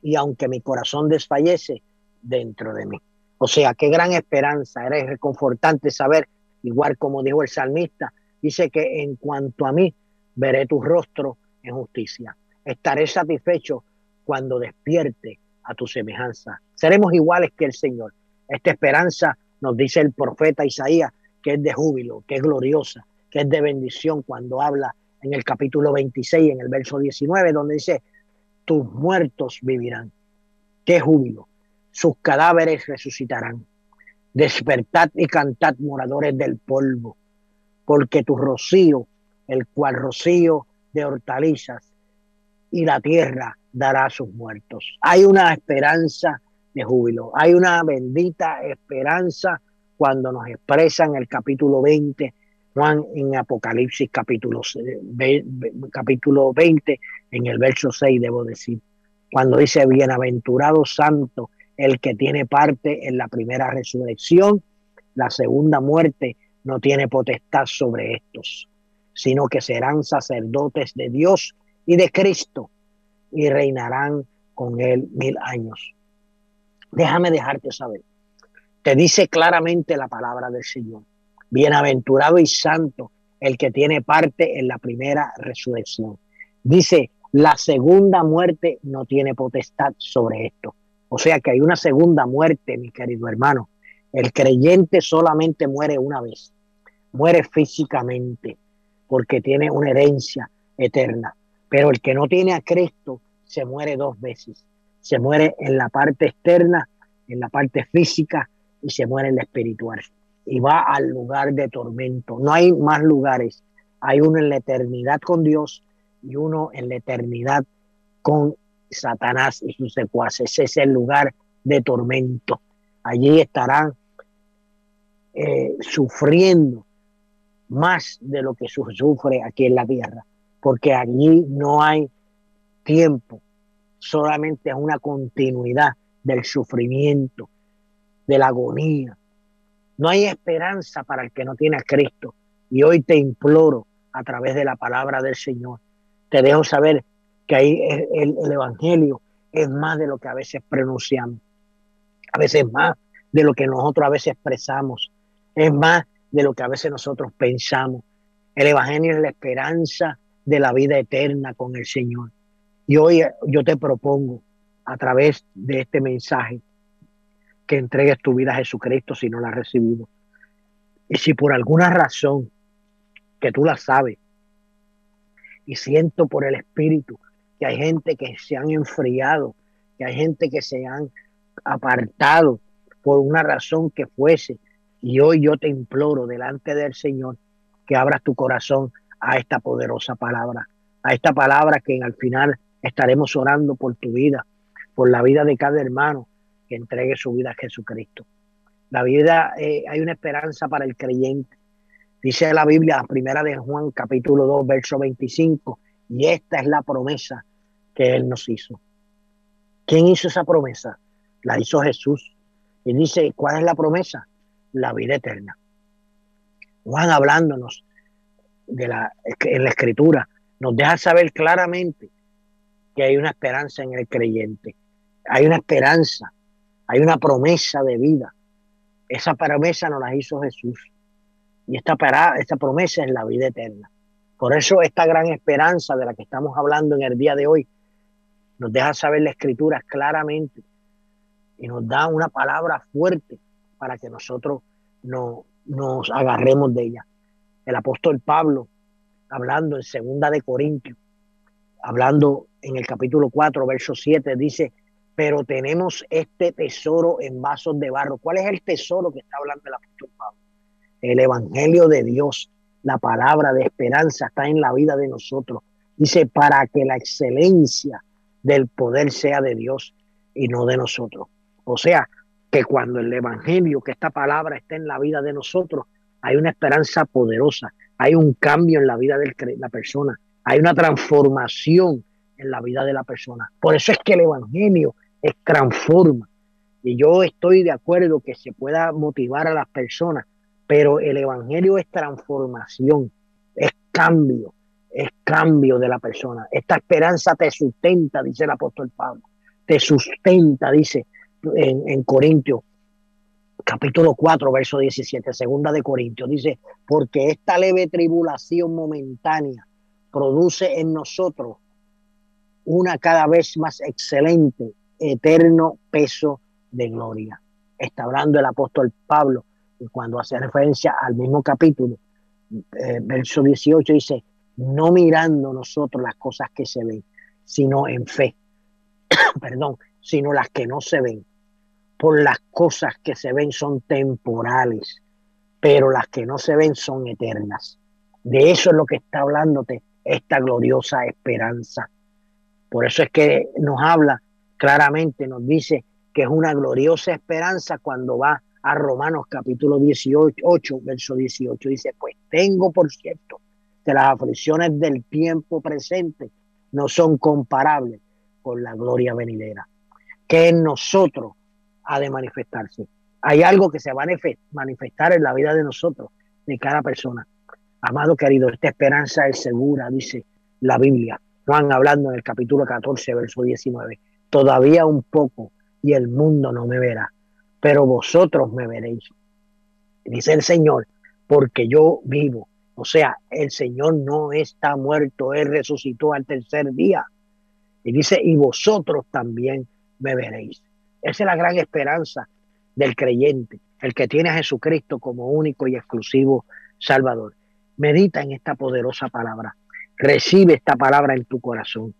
Y aunque mi corazón desfallece, dentro de mí. O sea, qué gran esperanza, era reconfortante saber, igual como dijo el salmista, dice que en cuanto a mí, veré tu rostro en justicia. Estaré satisfecho cuando despierte a tu semejanza. Seremos iguales que el Señor. Esta esperanza nos dice el profeta Isaías que es de júbilo, que es gloriosa, que es de bendición cuando habla en el capítulo 26, en el verso 19, donde dice, tus muertos vivirán. Qué júbilo. Sus cadáveres resucitarán. Despertad y cantad moradores del polvo, porque tu rocío, el cual rocío de hortalizas, y la tierra dará a sus muertos. Hay una esperanza de júbilo, hay una bendita esperanza cuando nos expresa en el capítulo 20 Juan en Apocalipsis capítulo, capítulo 20, en el verso 6, debo decir, cuando dice, bienaventurado santo, el que tiene parte en la primera resurrección, la segunda muerte no tiene potestad sobre estos, sino que serán sacerdotes de Dios y de Cristo y reinarán con él mil años. Déjame dejarte saber. Te dice claramente la palabra del Señor Bienaventurado y santo el que tiene parte en la primera resurrección. Dice, la segunda muerte no tiene potestad sobre esto. O sea que hay una segunda muerte, mi querido hermano. El creyente solamente muere una vez. Muere físicamente porque tiene una herencia eterna. Pero el que no tiene a Cristo se muere dos veces. Se muere en la parte externa, en la parte física y se muere en la espiritual y va al lugar de tormento. No hay más lugares. Hay uno en la eternidad con Dios y uno en la eternidad con Satanás y sus secuaces. Ese es el lugar de tormento. Allí estarán eh, sufriendo más de lo que sufre aquí en la tierra, porque allí no hay tiempo, solamente es una continuidad del sufrimiento, de la agonía, no hay esperanza para el que no tiene a Cristo. Y hoy te imploro a través de la palabra del Señor. Te dejo saber que ahí el, Evangelio es más de lo que a veces pronunciamos. A veces más de lo que nosotros a veces expresamos. Es más de lo que a veces nosotros pensamos. El Evangelio es la esperanza de la vida eterna con el Señor. Y hoy yo te propongo a través de este mensaje que entregues tu vida a Jesucristo si no la has recibido. Y si por alguna razón que tú la sabes, y siento por el Espíritu que hay gente que se han enfriado, que hay gente que se han apartado por una razón que fuese. Y hoy yo te imploro delante del Señor que abras tu corazón a esta poderosa palabra, a esta palabra que al final estaremos orando por tu vida, por la vida de cada hermano que entregue su vida a Jesucristo. La vida, eh, hay una esperanza para el creyente. Dice la Biblia, primera de Juan, capítulo 2, verso 25, y esta es la promesa que Él nos hizo. ¿Quién hizo esa promesa? La hizo Jesús. Y dice, ¿cuál es la promesa? La vida eterna. Juan hablándonos de la, en la escritura, nos deja saber claramente que hay una esperanza en el creyente. Hay una esperanza, hay una promesa de vida. Esa promesa nos la hizo Jesús. Y esta, esta promesa es la vida eterna. Por eso esta gran esperanza de la que estamos hablando en el día de hoy nos deja saber la escritura claramente y nos da una palabra fuerte para que nosotros no, nos agarremos de ella. El apóstol Pablo, hablando en segunda de Corintios, hablando en el capítulo 4, verso 7, dice, pero tenemos este tesoro en vasos de barro. ¿Cuál es el tesoro que está hablando el apóstol Pablo? El Evangelio de Dios, la palabra de esperanza está en la vida de nosotros. Dice, para que la excelencia del poder sea de Dios y no de nosotros. O sea, que cuando el Evangelio, que esta palabra está en la vida de nosotros, hay una esperanza poderosa, hay un cambio en la vida de la persona, hay una transformación en la vida de la persona. Por eso es que el Evangelio es transforma. Y yo estoy de acuerdo que se pueda motivar a las personas, pero el Evangelio es transformación, es cambio, es cambio de la persona. Esta esperanza te sustenta, dice el apóstol Pablo. Te sustenta, dice en, en Corintios, capítulo 4, verso 17, segunda de Corintios, dice, porque esta leve tribulación momentánea produce en nosotros una cada vez más excelente, eterno peso de gloria. Está hablando el apóstol Pablo cuando hace referencia al mismo capítulo, eh, verso 18 dice, no mirando nosotros las cosas que se ven, sino en fe, perdón, sino las que no se ven. Por las cosas que se ven son temporales, pero las que no se ven son eternas. De eso es lo que está hablándote esta gloriosa esperanza. Por eso es que nos habla claramente, nos dice que es una gloriosa esperanza cuando va a Romanos capítulo 18, 8, verso 18. Dice, pues tengo por cierto que las aflicciones del tiempo presente no son comparables con la gloria venidera, que en nosotros ha de manifestarse. Hay algo que se va a manifestar en la vida de nosotros, de cada persona. Amado querido, esta esperanza es segura, dice la Biblia. Juan hablando en el capítulo 14, verso 19. Todavía un poco y el mundo no me verá, pero vosotros me veréis. Dice el Señor, porque yo vivo o sea, el Señor no está muerto, Él resucitó al tercer día. Y dice, y vosotros también me veréis. Esa es la gran esperanza del creyente, el que tiene a Jesucristo como único y exclusivo Salvador. Medita en esta poderosa palabra. Recibe esta palabra en tu corazón.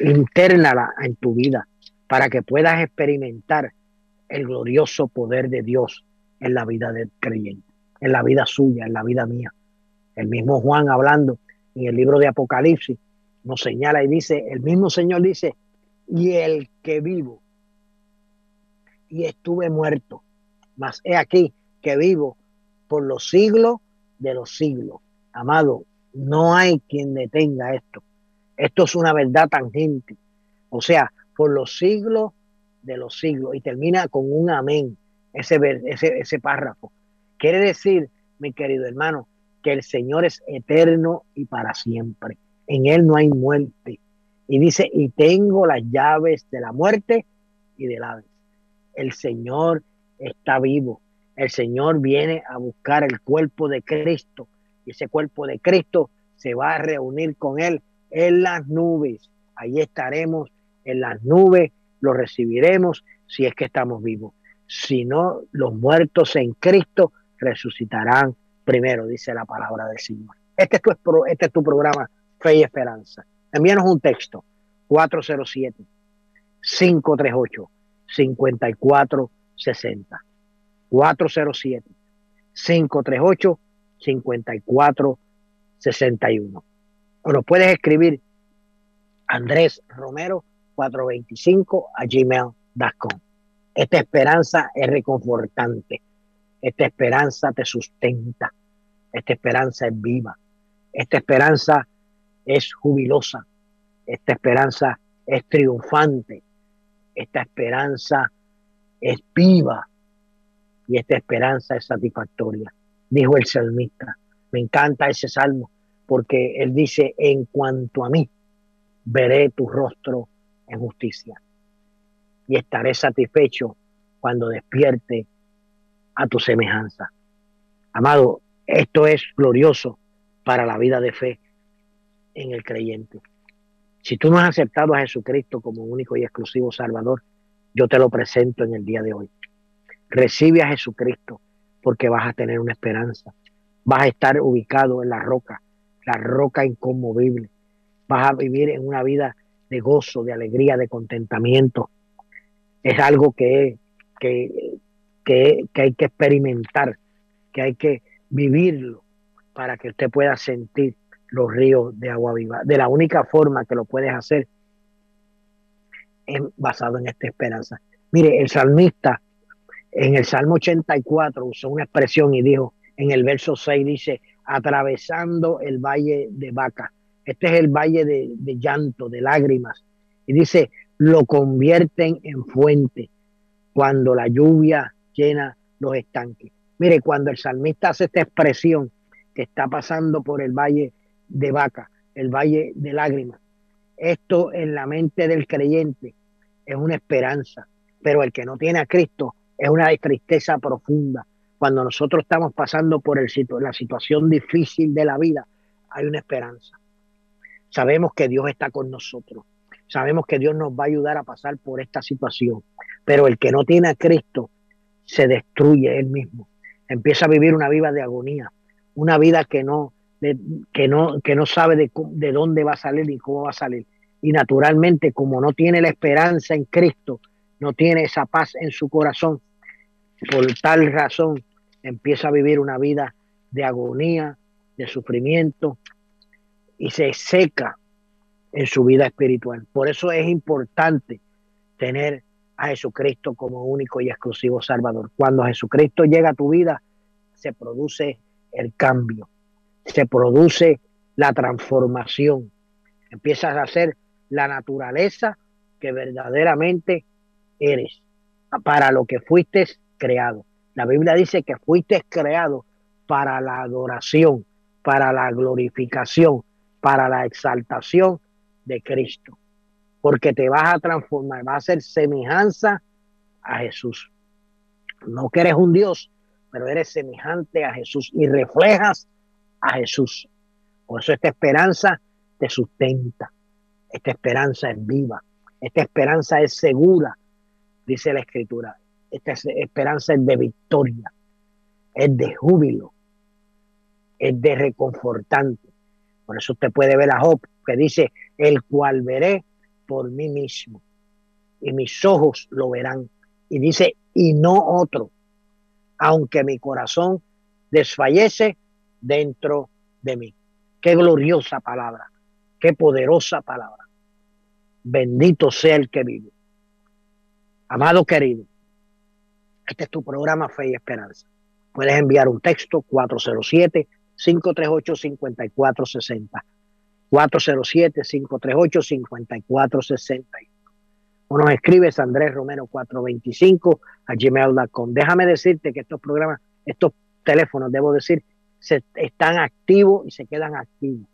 Internala en tu vida para que puedas experimentar el glorioso poder de Dios en la vida del creyente, en la vida suya, en la vida mía. El mismo Juan hablando en el libro de Apocalipsis nos señala y dice, el mismo Señor dice, y el que vivo y estuve muerto, mas he aquí que vivo por los siglos de los siglos. Amado, no hay quien detenga esto. Esto es una verdad tangente. O sea, por los siglos de los siglos. Y termina con un amén, ese, ese, párrafo. Quiere decir, mi querido hermano, que el Señor es eterno y para siempre. En Él no hay muerte. Y dice, y tengo las llaves de la muerte y del Hades. El Señor está vivo. El Señor viene a buscar el cuerpo de Cristo. Y ese cuerpo de Cristo se va a reunir con Él en las nubes. Ahí estaremos en las nubes, lo recibiremos si es que estamos vivos. Si no, los muertos en Cristo resucitarán primero, dice la palabra del Señor. Este es tu, este es tu programa Fe y Esperanza. Envíanos un texto 407 538 5460. 407-538-5461. O nos puedes escribir Andrés Romero 425 a gmail.com. Esta esperanza es reconfortante. Esta esperanza te sustenta. Esta esperanza es viva. Esta esperanza es jubilosa. Esta esperanza es triunfante. Esta esperanza es viva. Y esta esperanza es satisfactoria. Dijo el salmista. Me encanta ese salmo porque él dice, en cuanto a mí, veré tu rostro en justicia y estaré satisfecho cuando despierte a tu semejanza. Amado, esto es glorioso para la vida de fe en el creyente. Si tú no has aceptado a Jesucristo como único y exclusivo Salvador, yo te lo presento en el día de hoy. Recibe a Jesucristo porque vas a tener una esperanza. Vas a estar ubicado en la roca, la roca inconmovible. Vas a vivir en una vida de gozo, de alegría, de contentamiento. Es algo que, que, que, hay que experimentar, que hay que vivirlo para que usted pueda sentir los ríos de agua viva. De la única forma que lo puedes hacer es basado en esta esperanza. Mire, el salmista en el Salmo 84 usó una expresión y dijo, en el verso 6 dice, atravesando el valle de vaca. Este es el valle de, llanto, de lágrimas. Y dice, lo convierten en fuente cuando la lluvia llena los estanques. Mire, cuando el salmista hace esta expresión que está pasando por el valle de vaca, el valle de lágrimas, esto en la mente del creyente es una esperanza, pero el que no tiene a Cristo es una tristeza profunda. Cuando nosotros estamos pasando por la situación difícil de la vida, hay una esperanza. Sabemos que Dios está con nosotros. Sabemos que Dios nos va a ayudar a pasar por esta situación. Pero el que no tiene a Cristo se destruye él mismo. Empieza a vivir una vida de agonía, una vida que no, que no, que no sabe de, de dónde va a salir ni cómo va a salir. Y naturalmente, como no tiene la esperanza en Cristo, no tiene esa paz en su corazón, por tal razón empieza a vivir una vida de agonía, de sufrimiento, y se seca en su vida espiritual. Por eso es importante tener a Jesucristo como único y exclusivo Salvador. Cuando Jesucristo llega a tu vida, se produce el cambio, se produce la transformación. Empiezas a ser la naturaleza que verdaderamente eres, para lo que fuiste creado. La Biblia dice que fuiste creado para la adoración, para la glorificación, para la exaltación de Cristo. Porque te vas a transformar, vas a ser semejanza a Jesús. No que eres un Dios, pero eres semejante a Jesús y reflejas a Jesús. Por eso esta esperanza te sustenta. Esta esperanza es viva. Esta esperanza es segura, dice la Escritura. Esta esperanza es de victoria, es de júbilo, es de reconfortante. Por eso usted puede ver a Job que dice, el cual veré por mí mismo y mis ojos lo verán. Y dice, y no otro, aunque mi corazón desfallece dentro de mí. Qué gloriosa palabra, qué poderosa palabra. Bendito sea el que vive. Amado querido, este es tu programa Fe y Esperanza. Puedes enviar un texto 407 538-5460. 407-538-5460. O nos escribes Andrés Romero 425 a gmail.com. Déjame decirte que estos programas, estos teléfonos, debo decir, se, están activos y se quedan activos.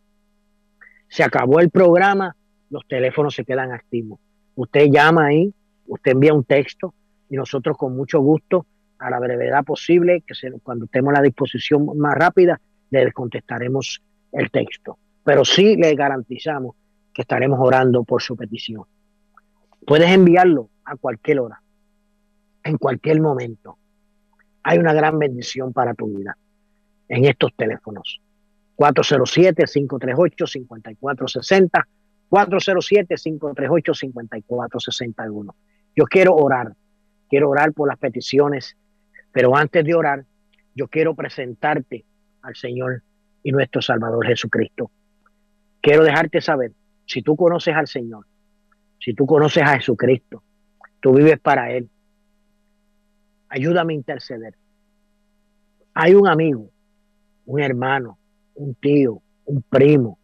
Se acabó el programa, los teléfonos se quedan activos. Usted llama ahí, usted envía un texto y nosotros con mucho gusto, a la brevedad posible, que cuando estemos a la disposición más rápida, le contestaremos el texto. Pero sí le garantizamos que estaremos orando por su petición. Puedes enviarlo a cualquier hora, en cualquier momento. Hay una gran bendición para tu vida en estos teléfonos. 407-538-5460, 407-538-5461. Yo quiero orar, quiero orar por las peticiones Pero antes de orar, yo quiero presentarte al Señor y nuestro Salvador Jesucristo. Quiero dejarte saber, si tú conoces al Señor, si tú conoces a Jesucristo, tú vives para Él, ayúdame a interceder. Hay un amigo, un hermano, un tío, un primo,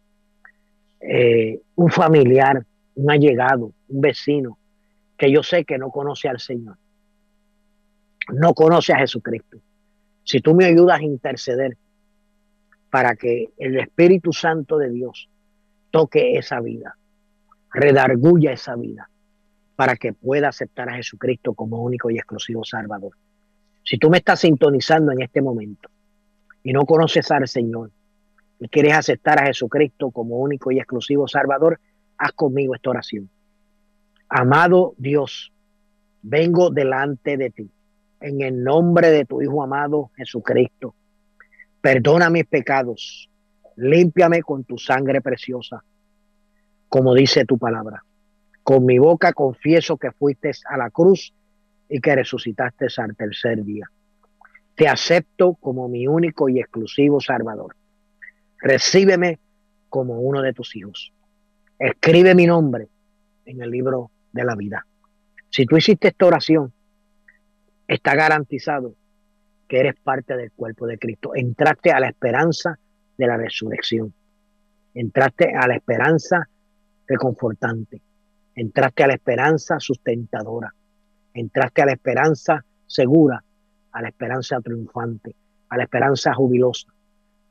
eh, un familiar, un allegado, un vecino, que yo sé que no conoce al Señor, no conoce a Jesucristo. Si tú me ayudas a interceder para que el Espíritu Santo de Dios toque esa vida, redarguya esa vida, para que pueda aceptar a Jesucristo como único y exclusivo Salvador. Si tú me estás sintonizando en este momento y no conoces al Señor y quieres aceptar a Jesucristo como único y exclusivo Salvador, haz conmigo esta oración. Amado Dios, vengo delante de ti en el nombre de tu Hijo amado Jesucristo. Perdona mis pecados, límpiame con tu sangre preciosa, como dice tu palabra. Con mi boca confieso que fuiste a la cruz y que resucitaste al tercer día. Te acepto como mi único y exclusivo Salvador. Recíbeme como uno de tus hijos. Escribe mi nombre en el libro de la vida. Si tú hiciste esta oración, está garantizado que eres parte del cuerpo de Cristo. Entraste a la esperanza de la resurrección. Entraste a la esperanza reconfortante. Entraste a la esperanza sustentadora. Entraste a la esperanza segura, a la esperanza triunfante, a la esperanza jubilosa,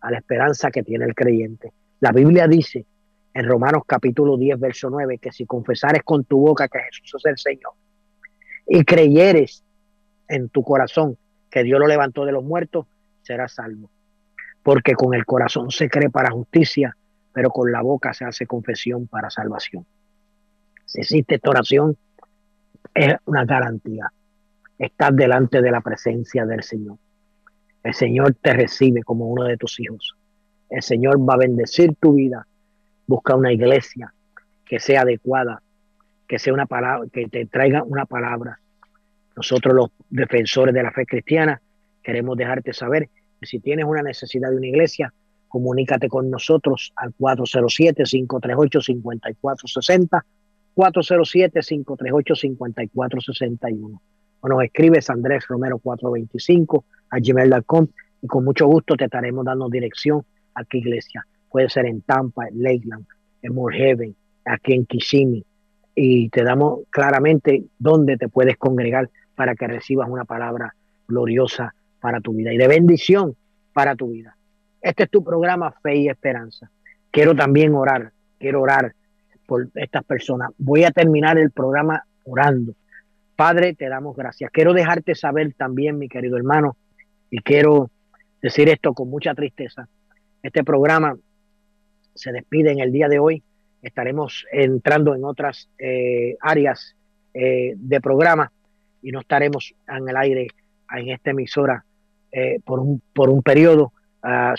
a la esperanza que tiene el creyente. La Biblia dice en Romanos capítulo 10, verso 9, que si confesares con tu boca que Jesús es el Señor y creyeres en tu corazón que Dios lo levantó de los muertos, serás salvo. Porque con el corazón se cree para justicia, pero con la boca se hace confesión para salvación. Si existe esta oración, es una garantía. Estás delante de la presencia del Señor. El Señor te recibe como uno de tus hijos. El Señor va a bendecir tu vida busca una iglesia que sea adecuada, que sea una palabra, que te traiga una palabra. Nosotros los defensores de la fe cristiana queremos dejarte saber que si tienes una necesidad de una iglesia, comunícate con nosotros al 407-538-5460, 407-538-5461. O nos escribes Andrés Romero 425 a gmail.com y con mucho gusto te estaremos dando dirección a qué iglesia puede ser en Tampa, en Lakeland, en Moorhaven, aquí en Kissimmee, y te damos claramente dónde te puedes congregar para que recibas una palabra gloriosa para tu vida y de bendición para tu vida. Este es tu programa Fe y Esperanza. Quiero también orar, quiero orar por estas personas. Voy a terminar el programa orando. Padre, te damos gracias. Quiero dejarte saber también, mi querido hermano, y quiero decir esto con mucha tristeza. Este programa se despide en el día de hoy. Estaremos entrando en otras eh, áreas eh, de programa y no estaremos en el aire en esta emisora eh, por, un, por un periodo uh,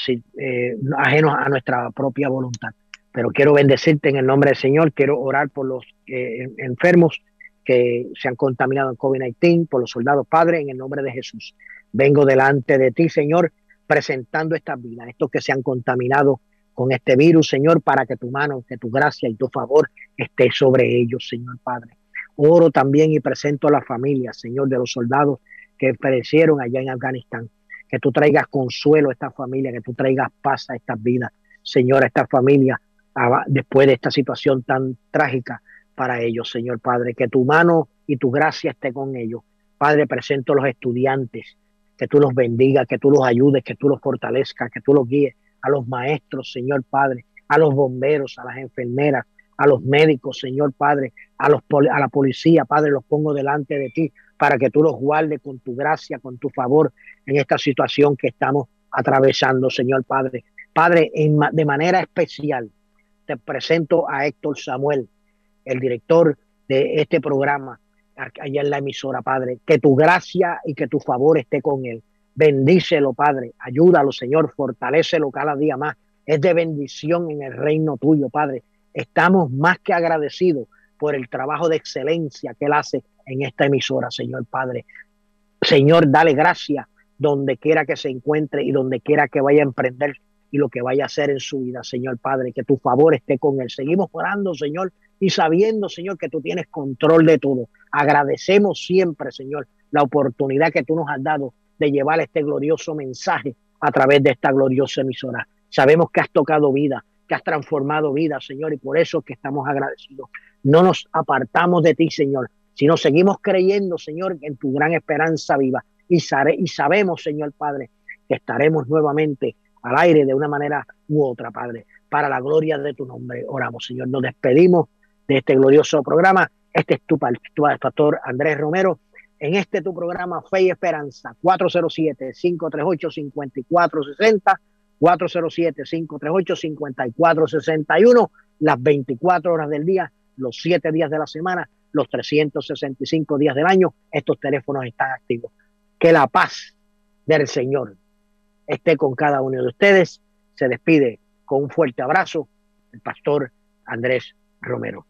ajeno a nuestra propia voluntad. Pero quiero bendecirte en el nombre del Señor, quiero orar por los enfermos que se han contaminado en COVID-19, por los soldados, Padre, en el nombre de Jesús. Vengo delante de ti, Señor, presentando estas vidas, estos que se han contaminado con este virus, Señor, para que tu mano, que tu gracia y tu favor esté sobre ellos, Señor Padre. Oro también y presento a la familia, Señor, de los soldados que perecieron allá en Afganistán. Que tú traigas consuelo a esta familia, que tú traigas paz a estas vidas, Señor, a esta familia, después de esta situación tan trágica para ellos, Señor Padre. Que tu mano y tu gracia esté con ellos. Padre, presento a los estudiantes, que tú los bendigas, que tú los ayudes, que tú los fortalezcas, que tú los guíes a los maestros, Señor Padre, a los bomberos, a las enfermeras, a los médicos, Señor Padre, a, la policía, Padre, los pongo delante de ti para que tú los guardes con tu gracia, con tu favor en esta situación que estamos atravesando, Señor Padre. Padre, de manera especial te presento a Héctor Samuel, el director de este programa allá en la emisora, Padre. Que tu gracia y que tu favor esté con él. Bendícelo, Padre. Ayúdalo, Señor. Fortalécelo cada día más. Es de bendición en el reino tuyo, Padre. Estamos más que agradecidos por el trabajo de excelencia que Él hace en esta emisora, Señor Padre. Señor, dale gracia donde quiera que se encuentre y donde quiera que vaya a emprender y lo que vaya a hacer en su vida, Señor Padre, que tu favor esté con él. Seguimos orando, Señor, y sabiendo, Señor, que tú tienes control de todo. Agradecemos siempre, Señor, la oportunidad que tú nos has dado de llevar este glorioso mensaje a través de esta gloriosa emisora. Sabemos que has tocado vida, que has transformado vida, Señor, y por eso que estamos agradecidos. No nos apartamos de ti, Señor, sino seguimos creyendo, Señor, en tu gran esperanza viva. Y, y sabemos, Señor Padre, que estaremos nuevamente al aire de una manera u otra, Padre, para la gloria de tu nombre. Oramos, Señor. Nos despedimos de este glorioso programa. Este es tu, tu pastor Andrés Romero. En este tu programa Fe y Esperanza, 407-538-5460, 407-538-5461, las 24 horas del día, los 7 días de la semana, los 365 días del año, estos teléfonos están activos. Que la paz del Señor esté con cada uno de ustedes. Se despide con un fuerte abrazo el pastor Andrés Romero.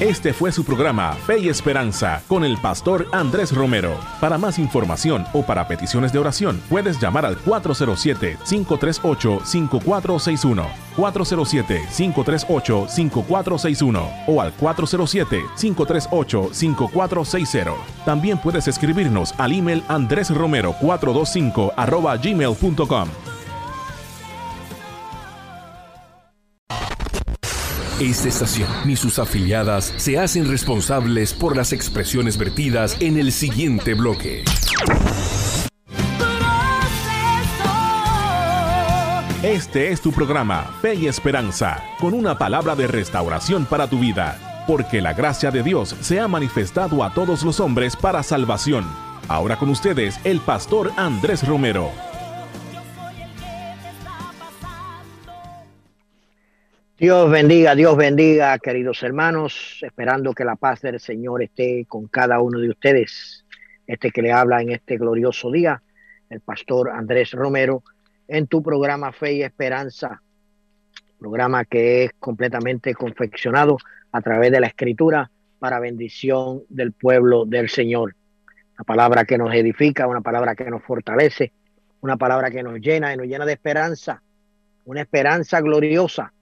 Este fue su programa Fe y Esperanza con el pastor Andrés Romero. Para más información o para peticiones de oración, puedes llamar al 407-538-5461, 407-538-5461 o al 407-538-5460. También puedes escribirnos al email andresromero425 gmail.com. Esta estación ni sus afiliadas se hacen responsables por las expresiones vertidas en el siguiente bloque. Este es tu programa, Fe y Esperanza, con una palabra de restauración para tu vida, porque la gracia de Dios se ha manifestado a todos los hombres para salvación. Ahora con ustedes, el pastor Andrés Romero. Dios bendiga, Dios bendiga, queridos hermanos, esperando que la paz del Señor esté con cada uno de ustedes. Este que le habla en este glorioso día, el pastor Andrés Romero, en tu programa Fe y Esperanza, programa que es completamente confeccionado a través de la escritura para bendición del pueblo del Señor. Una palabra que nos edifica, una palabra que nos fortalece, una palabra que nos llena y nos llena de esperanza, una esperanza gloriosa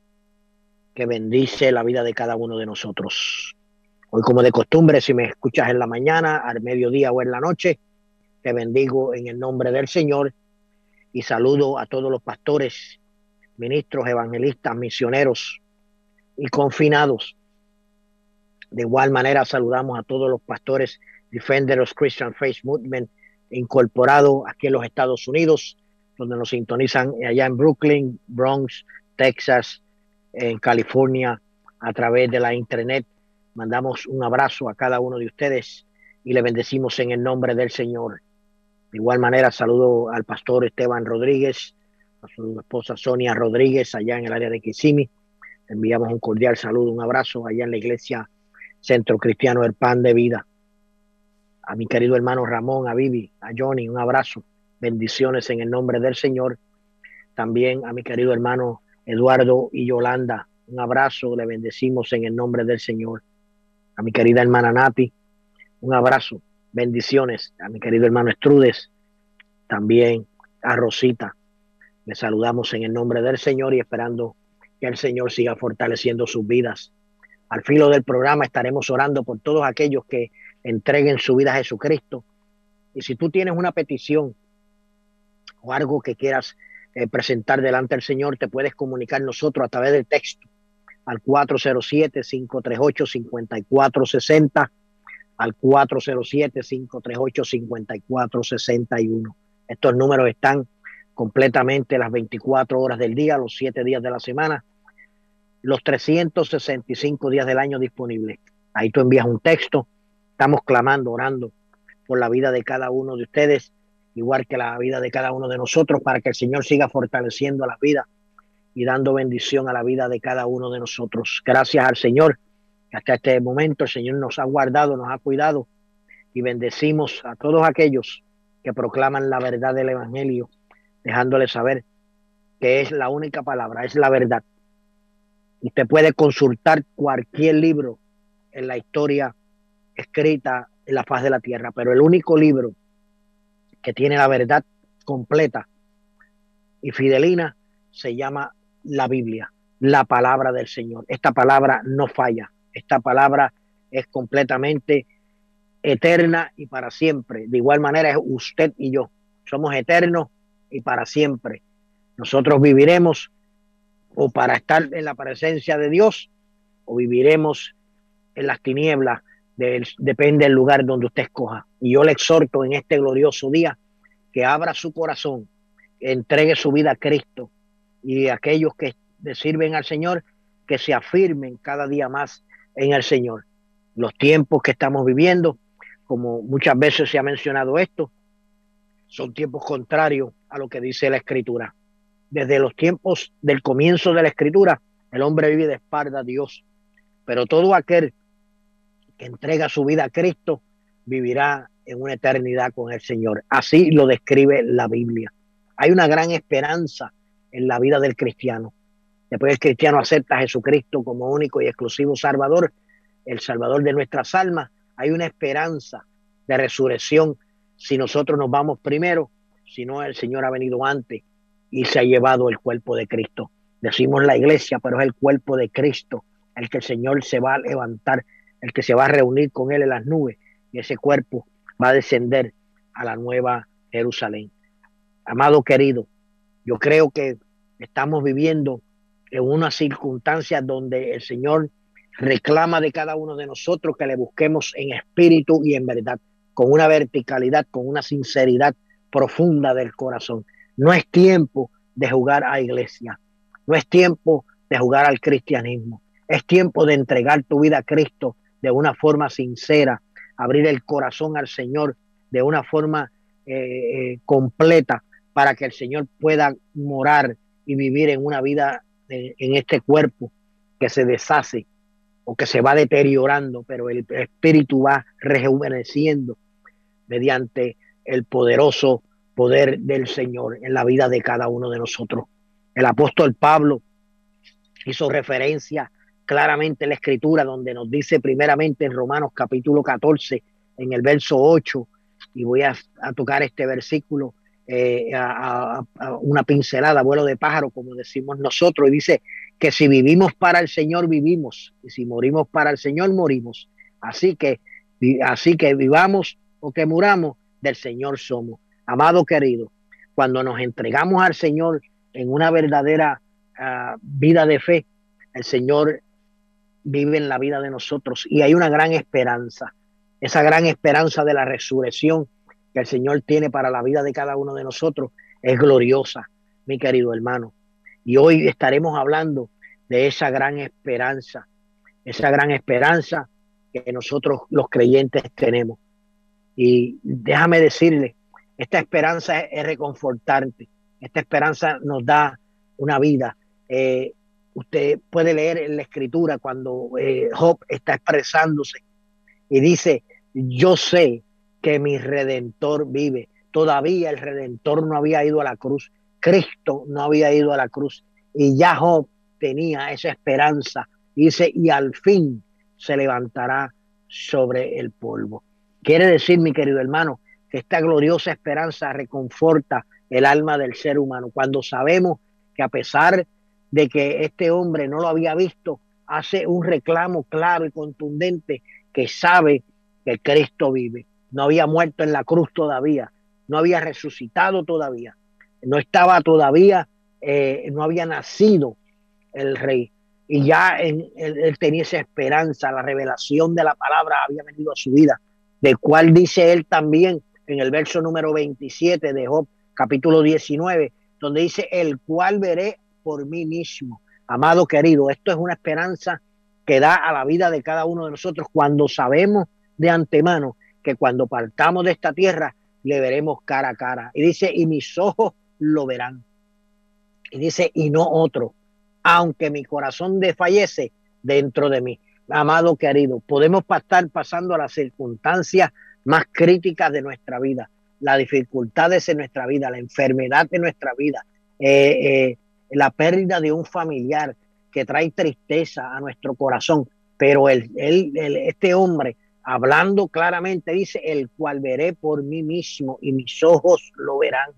que bendice la vida de cada uno de nosotros. Hoy, como de costumbre, si me escuchas en la mañana, al mediodía o en la noche, te bendigo en el nombre del Señor y saludo a todos los pastores, ministros, evangelistas, misioneros y confinados. De igual manera, saludamos a todos los pastores Defenders Christian Faith Movement incorporados aquí en los Estados Unidos, donde nos sintonizan allá en Brooklyn, Bronx, Texas, en California a través de la internet. Mandamos un abrazo a cada uno de ustedes y le bendecimos en el nombre del Señor. De igual manera, saludo al pastor Esteban Rodríguez, a su esposa Sonia Rodríguez, allá en el área de Kissimmee. Enviamos un cordial saludo, un abrazo allá en la iglesia Centro Cristiano El Pan de Vida. A mi querido hermano Ramón, a Vivi, a Johnny, un abrazo. Bendiciones en el nombre del Señor. También a mi querido hermano Eduardo y Yolanda, un abrazo, le bendecimos en el nombre del Señor. A mi querida hermana Nati, un abrazo, bendiciones. A mi querido hermano Estrudes, también a Rosita. Le saludamos en el nombre del Señor y esperando que el Señor siga fortaleciendo sus vidas. Al filo del programa estaremos orando por todos aquellos que entreguen su vida a Jesucristo. Y si tú tienes una petición o algo que quieras eh, presentar delante del Señor, te puedes comunicar nosotros a través del texto al 407-538-5460, al 407-538-5461. Estos números están completamente las 24 horas del día, los 7 días de la semana, los 365 días del año disponibles. Ahí tú envías un texto, estamos clamando, orando por la vida de cada uno de ustedes igual que la vida de cada uno de nosotros, para que el Señor siga fortaleciendo la vida y dando bendición a la vida de cada uno de nosotros. Gracias al Señor, que hasta este momento el Señor nos ha guardado, nos ha cuidado y bendecimos a todos aquellos que proclaman la verdad del Evangelio, dejándoles saber que es la única palabra, es la verdad. Usted puede consultar cualquier libro en la historia escrita en la faz de la tierra, pero el único libro que tiene la verdad completa y fidelina se llama la Biblia, la palabra del Señor. Esta palabra no falla, esta palabra es completamente eterna y para siempre. De igual manera es usted y yo. Somos eternos y para siempre. Nosotros viviremos o para estar en la presencia de Dios o viviremos en las tinieblas, depende del lugar donde usted escoja. Y yo le exhorto en este glorioso día que abra su corazón, entregue su vida a Cristo y aquellos que sirven al Señor, que se afirmen cada día más en el Señor. Los tiempos que estamos viviendo, como muchas veces se ha mencionado esto, son tiempos contrarios a lo que dice la Escritura. Desde los tiempos del comienzo de la Escritura, el hombre vive de espalda a Dios, pero todo aquel entrega su vida a Cristo vivirá en una eternidad con el Señor. Así lo describe la Biblia. Hay una gran esperanza en la vida del cristiano. Después el cristiano acepta a Jesucristo como único y exclusivo Salvador, el Salvador de nuestras almas, hay una esperanza de resurrección si nosotros nos vamos primero, si no el Señor ha venido antes y se ha llevado el cuerpo de Cristo. Decimos la iglesia, pero es el cuerpo de Cristo, el que el Señor se va a levantar, el que se va a reunir con él en las nubes y ese cuerpo va a descender a la nueva Jerusalén. Amado querido, yo creo que estamos viviendo en unas circunstancias donde el Señor reclama de cada uno de nosotros que le busquemos en espíritu y en verdad, con una verticalidad, con una sinceridad profunda del corazón. No es tiempo de jugar a iglesia, no es tiempo de jugar al cristianismo, es tiempo de entregar tu vida a Cristo de una forma sincera, abrir el corazón al Señor de una forma eh, eh, completa para que el Señor pueda morar y vivir en una vida eh, en este cuerpo que se deshace o que se va deteriorando, pero el espíritu va rejuveneciendo mediante el poderoso poder del Señor en la vida de cada uno de nosotros. El apóstol Pablo hizo referencia claramente en la escritura donde nos dice primeramente en Romanos capítulo 14, en el verso 8, y voy a, tocar este versículo eh, a, una pincelada, vuelo de pájaro, como decimos nosotros, y dice que si vivimos para el Señor, vivimos, y si morimos para el Señor, morimos. Así que, así que vivamos o que muramos, del Señor somos. Amado querido, cuando nos entregamos al Señor en una verdadera ah, vida de fe, el Señor vive en la vida de nosotros y hay una gran esperanza, esa gran esperanza de la resurrección que el Señor tiene para la vida de cada uno de nosotros es gloriosa, mi querido hermano. Y hoy estaremos hablando de esa gran esperanza, esa gran esperanza que nosotros los creyentes tenemos. Y déjame decirle, esta esperanza es, reconfortante, esta esperanza nos da una vida. Eh, usted puede leer en la escritura cuando eh, Job está expresándose y dice, yo sé que mi redentor vive. Todavía el redentor no había ido a la cruz, Cristo no había ido a la cruz y ya Job tenía esa esperanza. Dice, y al fin se levantará sobre el polvo. Quiere decir, mi querido hermano, que esta gloriosa esperanza reconforta el alma del ser humano. Cuando sabemos que a pesar de que este hombre no lo había visto, hace un reclamo claro y contundente que sabe que Cristo vive. No había muerto en la cruz todavía, no había resucitado todavía, no estaba todavía, eh, no había nacido el rey. Y ya él, tenía esa esperanza, la revelación de la palabra había venido a su vida, de cual dice él también en el verso número 27 de Job, capítulo 19, donde dice, el cual veré por mí mismo. Amado querido, esto es una esperanza que da a la vida de cada uno de nosotros cuando sabemos de antemano que cuando partamos de esta tierra le veremos cara a cara. Y dice, y mis ojos lo verán. Y dice, y no otro, aunque mi corazón desfallece dentro de mí. Amado querido, podemos estar pasando a las circunstancias más críticas de nuestra vida, las dificultades en nuestra vida, la enfermedad de nuestra vida, eh, eh, la pérdida de un familiar que trae tristeza a nuestro corazón, pero el, este hombre hablando claramente, dice, el cual veré por mí mismo y mis ojos lo verán,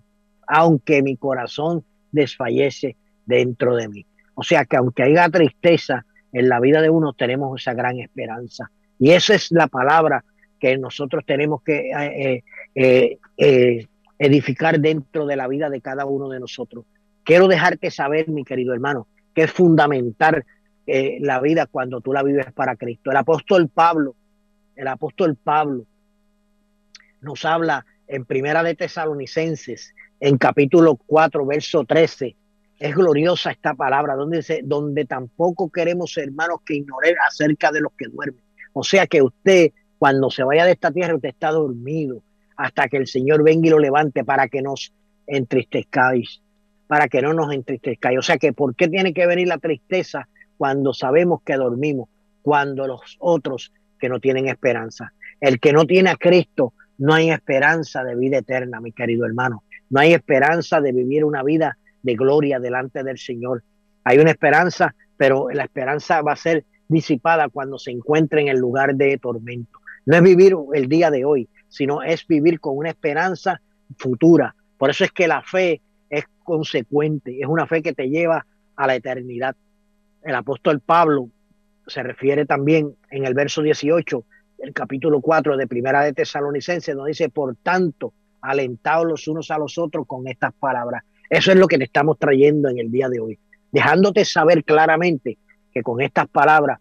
aunque mi corazón desfallece dentro de mí. O sea que aunque haya tristeza en la vida de uno, tenemos esa gran esperanza. Y esa es la palabra que nosotros tenemos que eh, eh, eh, edificar dentro de la vida de cada uno de nosotros. Quiero dejarte saber, mi querido hermano, que es fundamental la vida cuando tú la vives para Cristo. El apóstol Pablo, el apóstol Pablo nos habla en Primera de Tesalonicenses, en capítulo 4, verso 13. Es gloriosa esta palabra, donde dice, donde tampoco queremos, hermanos, que ignoren acerca de los que duermen. O sea que usted cuando se vaya de esta tierra, usted está dormido hasta que el Señor venga y lo levante para que nos entristezcáis, para que no nos entristezcáis. O sea que, ¿por qué tiene que venir la tristeza cuando sabemos que dormimos? Cuando los otros que no tienen esperanza. El que no tiene a Cristo, no hay esperanza de vida eterna, mi querido hermano. No hay esperanza de vivir una vida de gloria delante del Señor. Hay una esperanza, pero la esperanza va a ser disipada cuando se encuentre en el lugar de tormento. No es vivir el día de hoy, sino es vivir con una esperanza futura. Por eso es que la fe es consecuente, es una fe que te lleva a la eternidad. El apóstol Pablo se refiere también en el verso 18 el capítulo 4 de Primera de Tesalonicenses, donde dice, por tanto, alentados los unos a los otros con estas palabras. Eso es lo que te estamos trayendo en el día de hoy, dejándote saber claramente que con estas palabras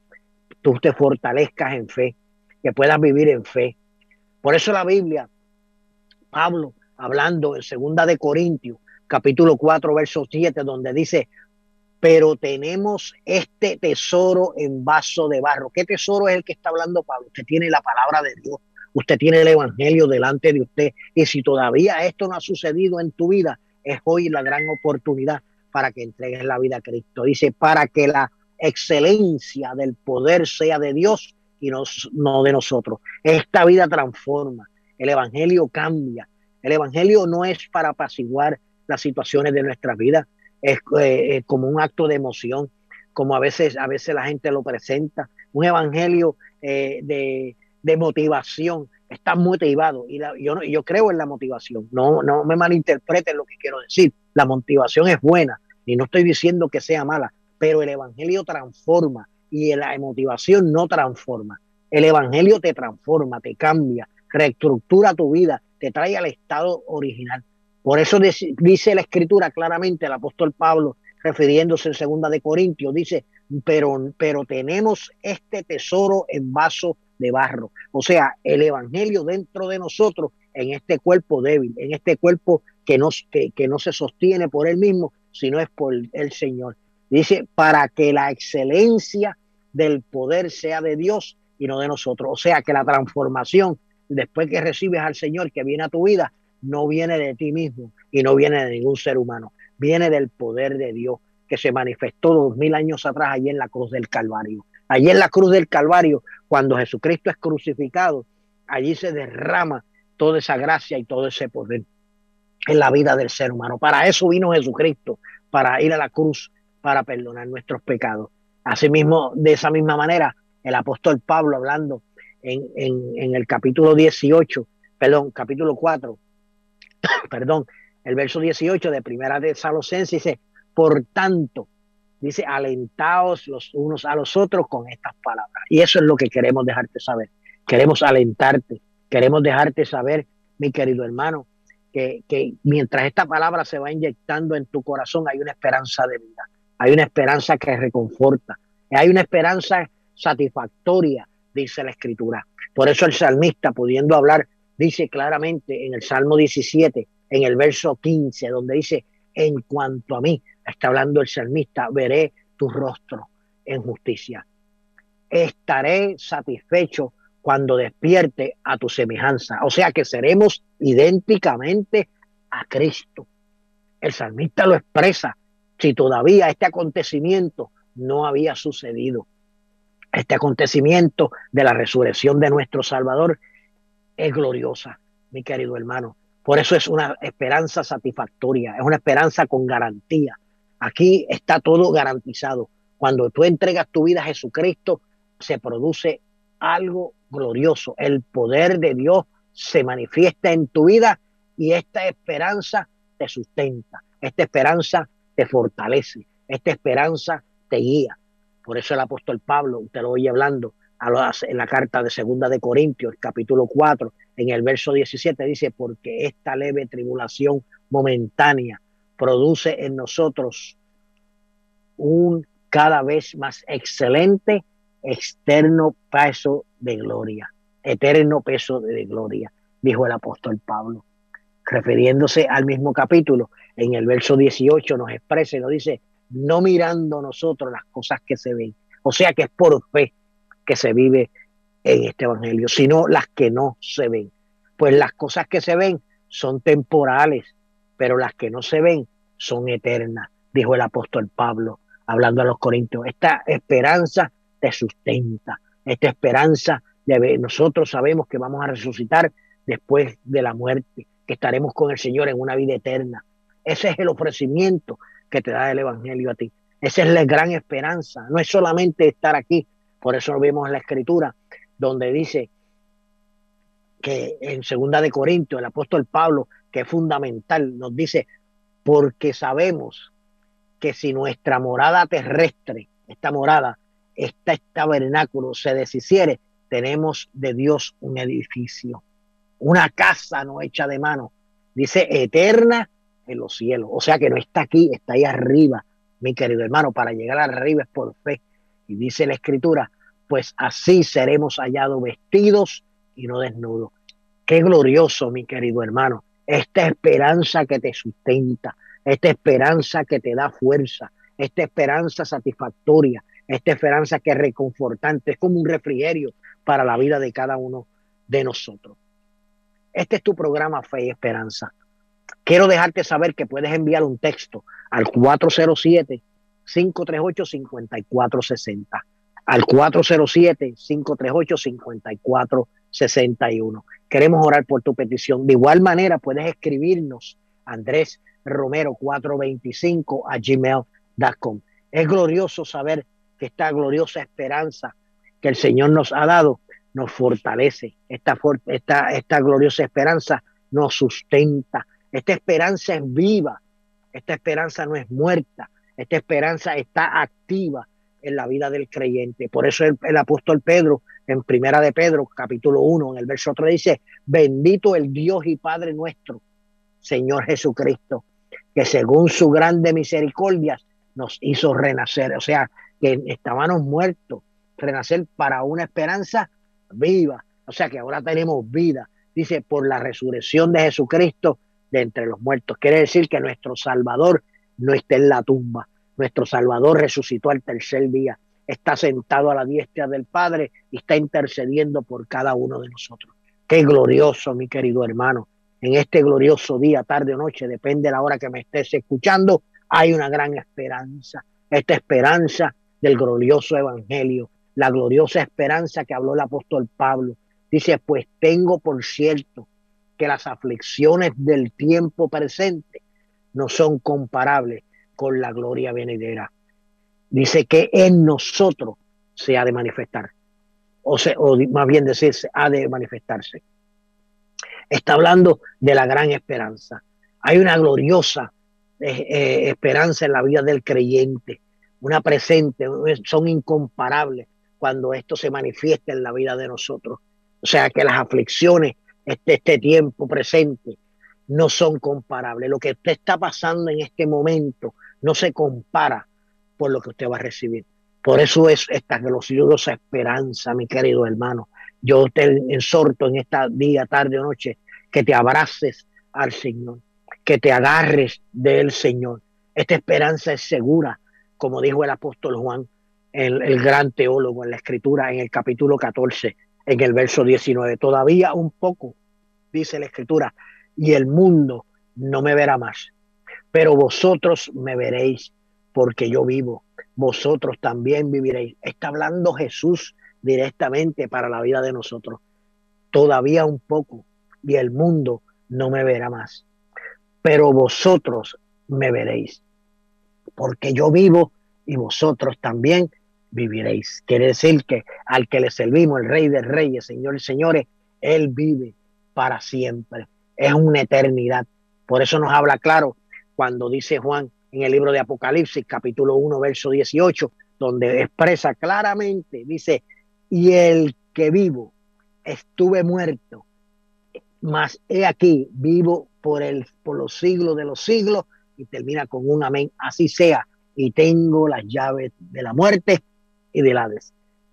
tú te fortalezcas en fe, que puedas vivir en fe. Por eso la Biblia, Pablo, hablando en segunda de Corintios, capítulo 4, verso 7, donde dice, pero tenemos este tesoro en vaso de barro. ¿Qué tesoro es el que está hablando Pablo? Usted tiene la palabra de Dios, usted tiene el Evangelio delante de usted. Y si todavía esto no ha sucedido en tu vida, es hoy la gran oportunidad para que entregues la vida a Cristo. Dice, para que la excelencia del poder sea de Dios y no, de nosotros. Esta vida transforma, el Evangelio cambia. El Evangelio no es para apaciguar las situaciones de nuestra vida, es eh, como un acto de emoción, como a veces, a veces la gente lo presenta, un Evangelio eh, de, motivación, está motivado y yo, yo creo en la motivación, no, no me malinterpreten lo que quiero decir, la motivación es buena y no estoy diciendo que sea mala, pero el Evangelio transforma, y la motivación no transforma. El Evangelio te transforma, te cambia, reestructura tu vida, te trae al estado original. Por eso dice la escritura claramente, el apóstol Pablo, refiriéndose en segunda de Corintios, dice, pero, pero tenemos este tesoro en vaso de barro. O sea, el Evangelio dentro de nosotros, en este cuerpo débil, en este cuerpo que no, que, que no se sostiene por él mismo, sino es por el Señor. Dice, para que la excelencia del poder sea de Dios y no de nosotros. O sea que la transformación, después que recibes al Señor que viene a tu vida, no viene de ti mismo y no viene de ningún ser humano, viene del poder de Dios que se manifestó dos mil años atrás allí en la cruz del Calvario. Allí en la cruz del Calvario, cuando Jesucristo es crucificado, allí se derrama toda esa gracia y todo ese poder en la vida del ser humano. Para eso vino Jesucristo, para ir a la cruz, para perdonar nuestros pecados. Asimismo, de esa misma manera, el apóstol Pablo hablando en, el capítulo 18, perdón, capítulo 4, perdón, el verso 18 de Primera de Salosense dice, por tanto, dice, alentaos los unos a los otros con estas palabras. Y eso es lo que queremos dejarte saber. Queremos alentarte, queremos dejarte saber, mi querido hermano, que, que mientras esta palabra se va inyectando en tu corazón hay una esperanza de vida hay una esperanza que reconforta, hay una esperanza satisfactoria, dice la escritura. Por eso el salmista, pudiendo hablar, dice claramente en el Salmo 17, en el verso 15, donde dice, en cuanto a mí, está hablando el salmista, veré tu rostro en justicia. Estaré satisfecho cuando despierte a tu semejanza. O sea que seremos idénticamente a Cristo. El salmista lo expresa si todavía este acontecimiento no había sucedido. Este acontecimiento de la resurrección de nuestro Salvador es gloriosa, mi querido hermano. Por eso es una esperanza satisfactoria, es una esperanza con garantía. Aquí está todo garantizado. Cuando tú entregas tu vida a Jesucristo, se produce algo glorioso. El poder de Dios se manifiesta en tu vida y esta esperanza te sustenta, esta esperanza te fortalece, esta esperanza te guía. Por eso el apóstol Pablo, usted lo oye hablando en la carta de Segunda de Corintios, capítulo 4, en el verso 17 dice, porque esta leve tribulación momentánea produce en nosotros un cada vez más excelente externo peso de gloria, eterno peso de gloria, dijo el apóstol Pablo. Refiriéndose al mismo capítulo, en el verso 18 nos expresa y nos dice, no mirando nosotros las cosas que se ven. O sea que es por fe que se vive en este evangelio, sino las que no se ven. Pues las cosas que se ven son temporales, pero las que no se ven son eternas, dijo el apóstol Pablo, hablando a los corintios. Esta esperanza te sustenta, esta esperanza de nosotros sabemos que vamos a resucitar después de la muerte, que estaremos con el Señor en una vida eterna. Ese es el ofrecimiento que te da el Evangelio a ti. Esa es la gran esperanza. No es solamente estar aquí. Por eso vemos la Escritura, donde dice que en Segunda de Corintios, el apóstol Pablo, que es fundamental, nos dice, porque sabemos que si nuestra morada terrestre, esta morada, este tabernáculo se deshiciere, tenemos de Dios un edificio, una casa no hecha de mano, dice eterna en los cielos. O sea que no está aquí, está ahí arriba, mi querido hermano. Para llegar arriba es por fe. Y dice la escritura, pues así seremos hallados vestidos y no desnudos. Qué glorioso, mi querido hermano. Esta esperanza que te sustenta, esta esperanza que te da fuerza, esta esperanza satisfactoria, esta esperanza que es reconfortante, es como un refrigerio para la vida de cada uno de nosotros. Este es tu programa Fe y Esperanza. Quiero dejarte saber que puedes enviar un texto al 407-538-5460. Al 407-538-5461. Queremos orar por tu petición. De igual manera, puedes escribirnos Andrés Romero 425 a gmail.com. Es glorioso saber que esta gloriosa esperanza que el Señor nos ha dado nos fortalece. Esta, esta, esta gloriosa esperanza nos sustenta. Esta esperanza es viva. Esta esperanza no es muerta. Esta esperanza está activa en la vida del creyente. Por eso el, apóstol Pedro, en Primera de Pedro, capítulo 1, en el verso 3 dice, bendito el Dios y Padre nuestro, Señor Jesucristo, que según su grande misericordia nos hizo renacer. O sea, que estábamos muertos, renacer para una esperanza viva. O sea que ahora tenemos vida. Dice, por la resurrección de Jesucristo de entre los muertos. Quiere decir que nuestro Salvador no está en la tumba. Nuestro Salvador resucitó al tercer día. Está sentado a la diestra del Padre y está intercediendo por cada uno de nosotros. Qué glorioso, mi querido hermano. En este glorioso día, tarde o noche, depende de la hora que me estés escuchando, hay una gran esperanza. Esta esperanza del glorioso evangelio, la gloriosa esperanza que habló el apóstol Pablo. Dice, pues tengo por cierto que las aflicciones del tiempo presente no son comparables con la gloria venidera. Dice que en nosotros se ha de manifestar, o, o más bien decirse, ha de manifestarse. Está hablando de la gran esperanza. Hay una gloriosa eh, eh, esperanza en la vida del creyente una presente, son incomparables cuando esto se manifiesta en la vida de nosotros. O sea que las aflicciones de este, este tiempo presente no son comparables. Lo que usted está pasando en este momento no se compara por lo que usted va a recibir. Por eso es esta gloriosa esperanza, mi querido hermano. Yo te exhorto en esta día, tarde o noche, que te abraces al Señor, que te agarres del Señor. Esta esperanza es segura, como dijo el apóstol Juan, el, el, gran teólogo en la escritura, en el capítulo 14, en el verso 19. Todavía un poco, dice la escritura, y el mundo no me verá más, pero vosotros me veréis porque yo vivo, vosotros también viviréis. Está hablando Jesús directamente para la vida de nosotros. Todavía un poco, y el mundo no me verá más, pero vosotros me veréis porque yo vivo y vosotros también viviréis. Quiere decir que al que le servimos, el Rey de Reyes, Señor y Señores, Él vive para siempre. Es una eternidad. Por eso nos habla claro cuando dice Juan en el libro de Apocalipsis, capítulo 1, verso 18, donde expresa claramente, dice, y el que vivo, estuve muerto, mas he aquí, vivo por, el, por los siglos de los siglos, y termina con un amén, así sea, y tengo las llaves de la muerte y del Hades.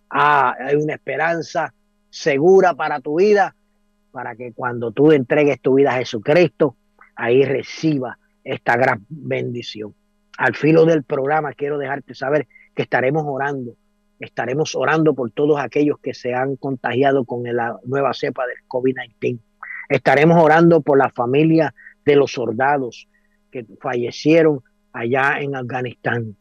Ah, hay una esperanza segura para tu vida, para que cuando tú entregues tu vida a Jesucristo, ahí reciba esta gran bendición. Al filo del programa quiero dejarte saber que estaremos orando, estaremos orando por todos aquellos que se han contagiado con la nueva cepa del COVID-19. Estaremos orando por la familia de los soldados que fallecieron allá en Afganistán.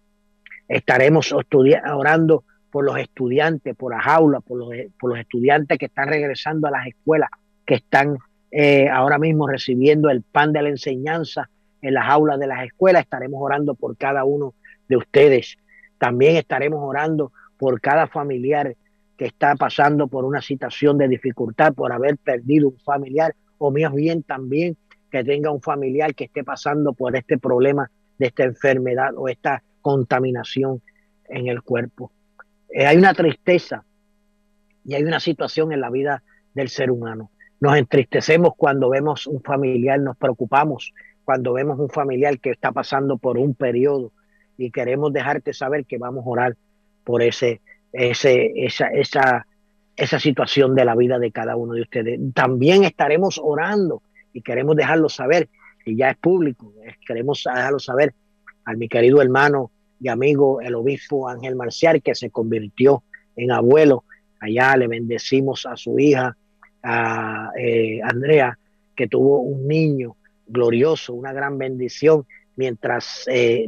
Estaremos orando por los estudiantes, por las los, por los estudiantes que están regresando a las escuelas, que están eh, ahora mismo recibiendo el pan de la enseñanza en las aulas de las escuelas. Estaremos orando por cada uno de ustedes. También estaremos orando por cada familiar que está pasando por una situación de dificultad, por haber perdido un familiar, o más bien también que tenga un familiar que esté pasando por este problema de esta enfermedad o esta contaminación en el cuerpo. Eh, hay una tristeza y hay una situación en la vida del ser humano. Nos entristecemos cuando vemos un familiar, nos preocupamos cuando vemos un familiar que está pasando por un periodo y queremos dejarte saber que vamos a orar por ese, ese, esa, esa, esa situación de la vida de cada uno de ustedes. También estaremos orando y queremos dejarlo saber, y ya es público, queremos dejarlo saber a mi querido hermano y amigo el obispo Ángel Marcial, que se convirtió en abuelo. Allá le bendecimos a su hija, a eh, Andrea, que tuvo un niño glorioso, una gran bendición. Mientras eh,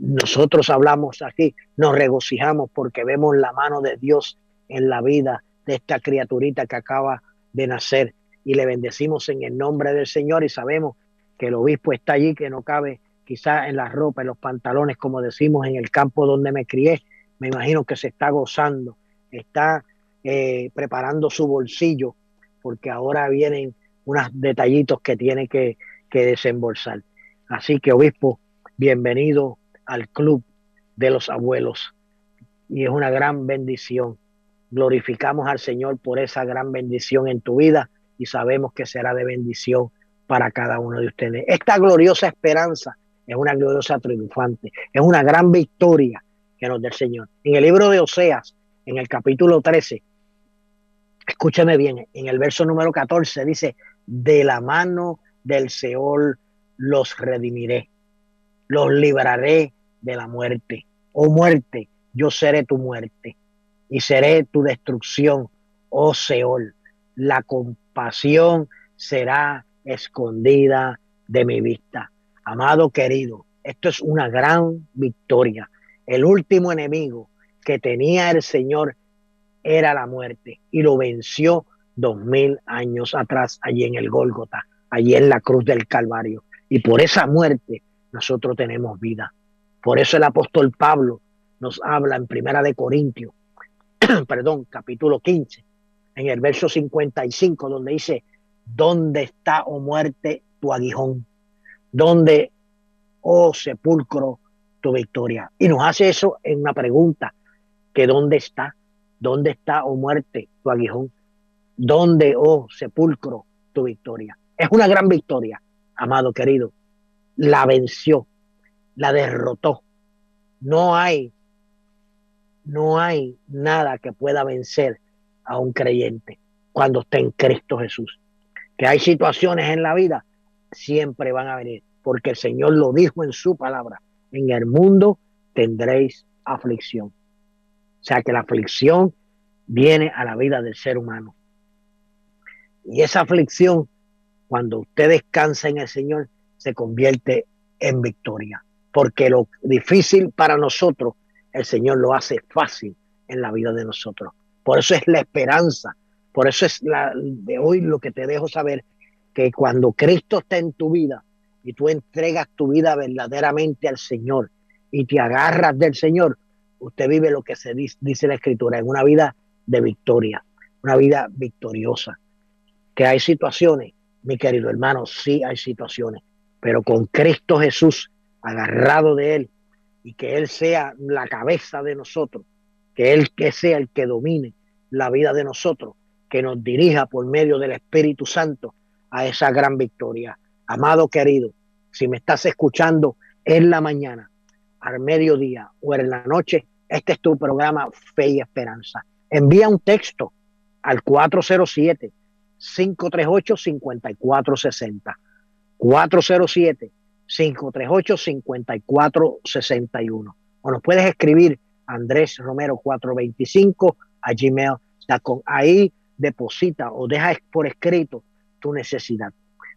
nosotros hablamos aquí, nos regocijamos porque vemos la mano de Dios en la vida de esta criaturita que acaba de nacer y le bendecimos en el nombre del Señor y sabemos que el obispo está allí, que no cabe quizás en la ropa, en los pantalones, como decimos en el campo donde me crié. Me imagino que se está gozando, está eh, preparando su bolsillo porque ahora vienen unos detallitos que tiene que, que desembolsar. Así que, obispo, bienvenido al club de los abuelos. Y es una gran bendición. Glorificamos al Señor por esa gran bendición en tu vida y sabemos que será de bendición para cada uno de ustedes. Esta gloriosa esperanza es una gloriosa triunfante, es una gran victoria que nos da el Señor. En el libro de Oseas, en el capítulo 13, escúcheme bien, en el verso número 14 dice, de la mano del Seol los redimiré, los libraré de la muerte. Oh muerte, yo seré tu muerte y seré tu destrucción, oh Seol. La compasión será escondida de mi vista. Amado querido, esto es una gran victoria. El último enemigo que tenía el Señor era la muerte y lo venció dos mil años atrás allí en el Gólgota allí en la cruz del Calvario. Y por esa muerte nosotros tenemos vida. Por eso el apóstol Pablo nos habla en Primera de Corintios, perdón, capítulo 15, en el verso 55, donde dice, ¿dónde está, oh muerte, tu aguijón? ¿Dónde, oh sepulcro, tu victoria? Y nos hace eso en una pregunta, que ¿dónde está? ¿Dónde está, oh muerte, tu aguijón? ¿Dónde, oh sepulcro, tu victoria? Es una gran victoria, amado querido. La venció, la derrotó. No hay, no hay nada que pueda vencer a un creyente cuando esté en Cristo Jesús. Que hay situaciones en la vida, siempre van a venir, porque el Señor lo dijo en su palabra. En el mundo tendréis aflicción. O sea que la aflicción viene a la vida del ser humano. Y esa aflicción cuando usted descansa en el Señor, se convierte en victoria. Porque lo difícil para nosotros, el Señor lo hace fácil en la vida de nosotros. Por eso es la esperanza. Por eso es de hoy lo que te dejo saber, que cuando Cristo está en tu vida y tú entregas tu vida verdaderamente al Señor y te agarras del Señor, usted vive lo que se dice, dice la escritura, en una vida de victoria, una vida victoriosa. Que hay situaciones, mi querido hermano, sí hay situaciones, pero con Cristo Jesús agarrado de Él y que Él sea la cabeza de nosotros, que Él que sea el que domine la vida de nosotros, que nos dirija por medio del Espíritu Santo a esa gran victoria. Amado querido, si me estás escuchando en la mañana, al mediodía o en la noche, este es tu programa Fe y Esperanza. Envía un texto al 407 538 5460. 407 538-5461. O nos puedes escribir Andrés Romero 425 a gmail.com. Ahí deposita o deja por escrito tu necesidad.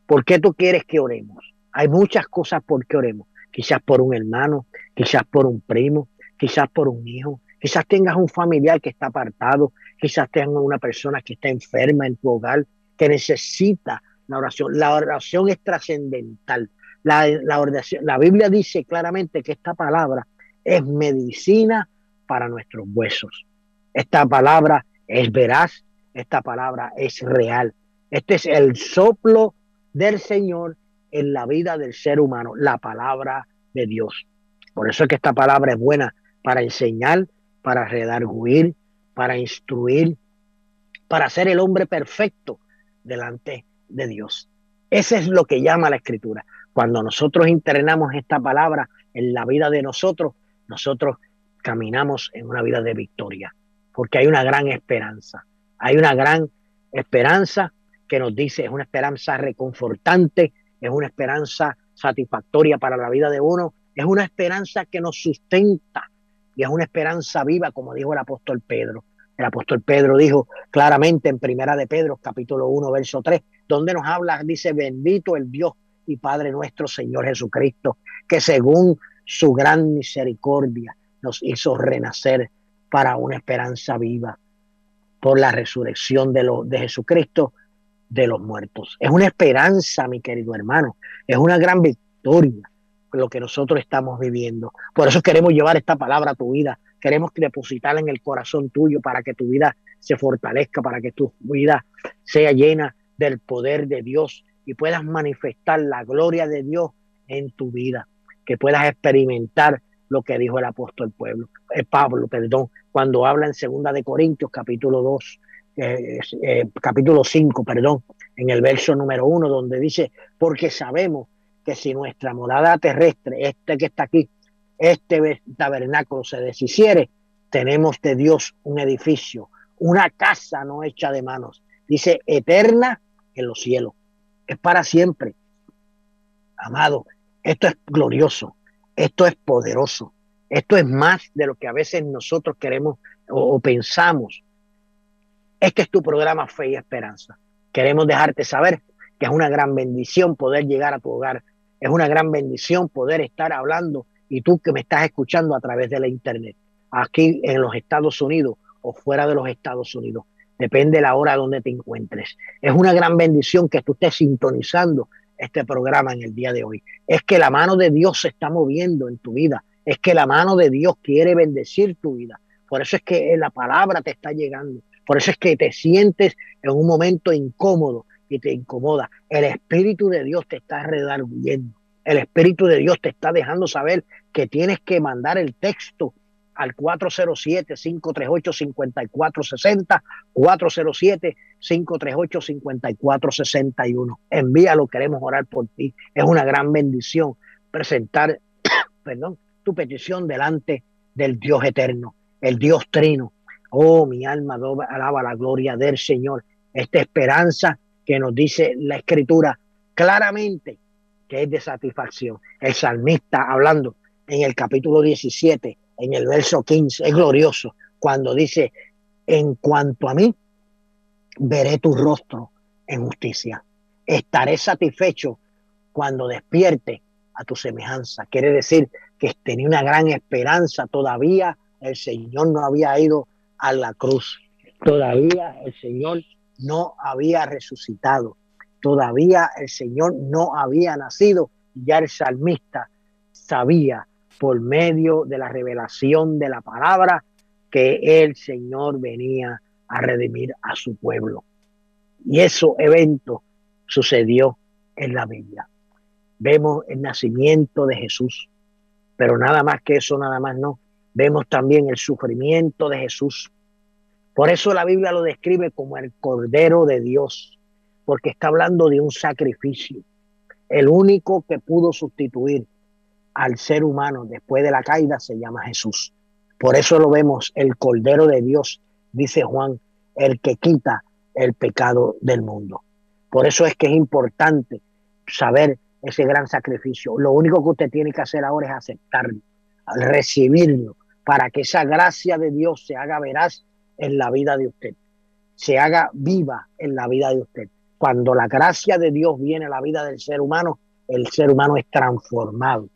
¿Por qué tú quieres que oremos? Hay muchas cosas por qué oremos. Quizás por un hermano, quizás por un primo, quizás por un hijo, quizás tengas un familiar que está apartado, quizás tengas una persona que está enferma en tu hogar, que necesita la oración. La oración es trascendental. La, la Biblia dice claramente que esta palabra es medicina para nuestros huesos. Esta palabra es veraz, esta palabra es real. Este es el soplo del Señor en la vida del ser humano, la palabra de Dios. Por eso es que esta palabra es buena para enseñar, para redarguir, para instruir, para ser el hombre perfecto delante de Dios. Ese es lo que llama la escritura. Cuando nosotros internamos esta palabra en la vida de nosotros, nosotros caminamos en una vida de victoria, porque hay una gran esperanza. Hay una gran esperanza que nos dice, es una esperanza reconfortante, es una esperanza satisfactoria para la vida de uno, es una esperanza que nos sustenta y es una esperanza viva, como dijo el apóstol Pedro. El apóstol Pedro dijo claramente en Primera de Pedro, capítulo 1, verso 3, donde nos habla, dice, bendito el Dios y Padre nuestro Señor Jesucristo, que según su gran misericordia nos hizo renacer para una esperanza viva por la resurrección de, de Jesucristo de los muertos. Es una esperanza, mi querido hermano, es una gran victoria lo que nosotros estamos viviendo. Por eso queremos llevar esta palabra a tu vida, queremos depositarla en el corazón tuyo para que tu vida se fortalezca, para que tu vida sea llena del poder de Dios y puedas manifestar la gloria de Dios en tu vida, que puedas experimentar lo que dijo el apóstol pueblo, eh, Pablo, perdón, cuando habla en segunda de Corintios capítulo 2, eh, eh, capítulo 5, perdón, en el verso número 1, donde dice, porque sabemos que si nuestra morada terrestre, este que está aquí, este tabernáculo se deshiciere, tenemos de Dios un edificio, una casa no hecha de manos, dice eterna en los cielos es para siempre. Amado, esto es glorioso, esto es poderoso, esto es más de lo que a veces nosotros queremos o, pensamos. Este es tu programa Fe y Esperanza. Queremos dejarte saber que es una gran bendición poder llegar a tu hogar. Es una gran bendición poder estar hablando y tú que me estás escuchando a través de la internet, aquí en los Estados Unidos o fuera de los Estados Unidos. Depende de la hora donde te encuentres. Es una gran bendición que tú estés sintonizando este programa en el día de hoy. Es que la mano de Dios se está moviendo en tu vida. Es que la mano de Dios quiere bendecir tu vida. Por eso es que la palabra te está llegando. Por eso es que te sientes en un momento incómodo te incomoda. El Espíritu de Dios te está redarguyendo. El Espíritu de Dios te está dejando saber que tienes que mandar el texto al 407-538-5460, 407-538-5461. Envíalo, queremos orar por ti. Es una gran bendición presentar, perdón, tu petición delante del Dios eterno, el Dios trino. Oh, mi alma alaba la gloria del Señor. Esta esperanza que nos dice la Escritura claramente que es de satisfacción. El salmista hablando en el capítulo 17 en el verso 15, es glorioso, cuando dice, en cuanto a mí, veré tu rostro en justicia. Estaré satisfecho cuando despierte a tu semejanza. Quiere decir que tenía una gran esperanza. Todavía el Señor no había ido a la cruz. Todavía el Señor no había resucitado. Todavía el Señor no había nacido. Ya el salmista sabía por medio de la revelación de la palabra que el Señor venía a redimir a su pueblo. Y eso evento sucedió en la Biblia. Vemos el nacimiento de Jesús, pero nada más que eso, nada más no. Vemos también el sufrimiento de Jesús. Por eso la Biblia lo describe como el Cordero de Dios, porque está hablando de un sacrificio. El único que pudo sustituir al ser humano después de la caída se llama Jesús. Por eso lo vemos, el Cordero de Dios, dice Juan, el que quita el pecado del mundo. Por eso es que es importante saber ese gran sacrificio. Lo único que usted tiene que hacer ahora es aceptarlo, recibirlo, para que esa gracia de Dios se haga veraz en la vida de usted, se haga viva en la vida de usted. Cuando la gracia de Dios viene a la vida del ser humano, el ser humano es transformado,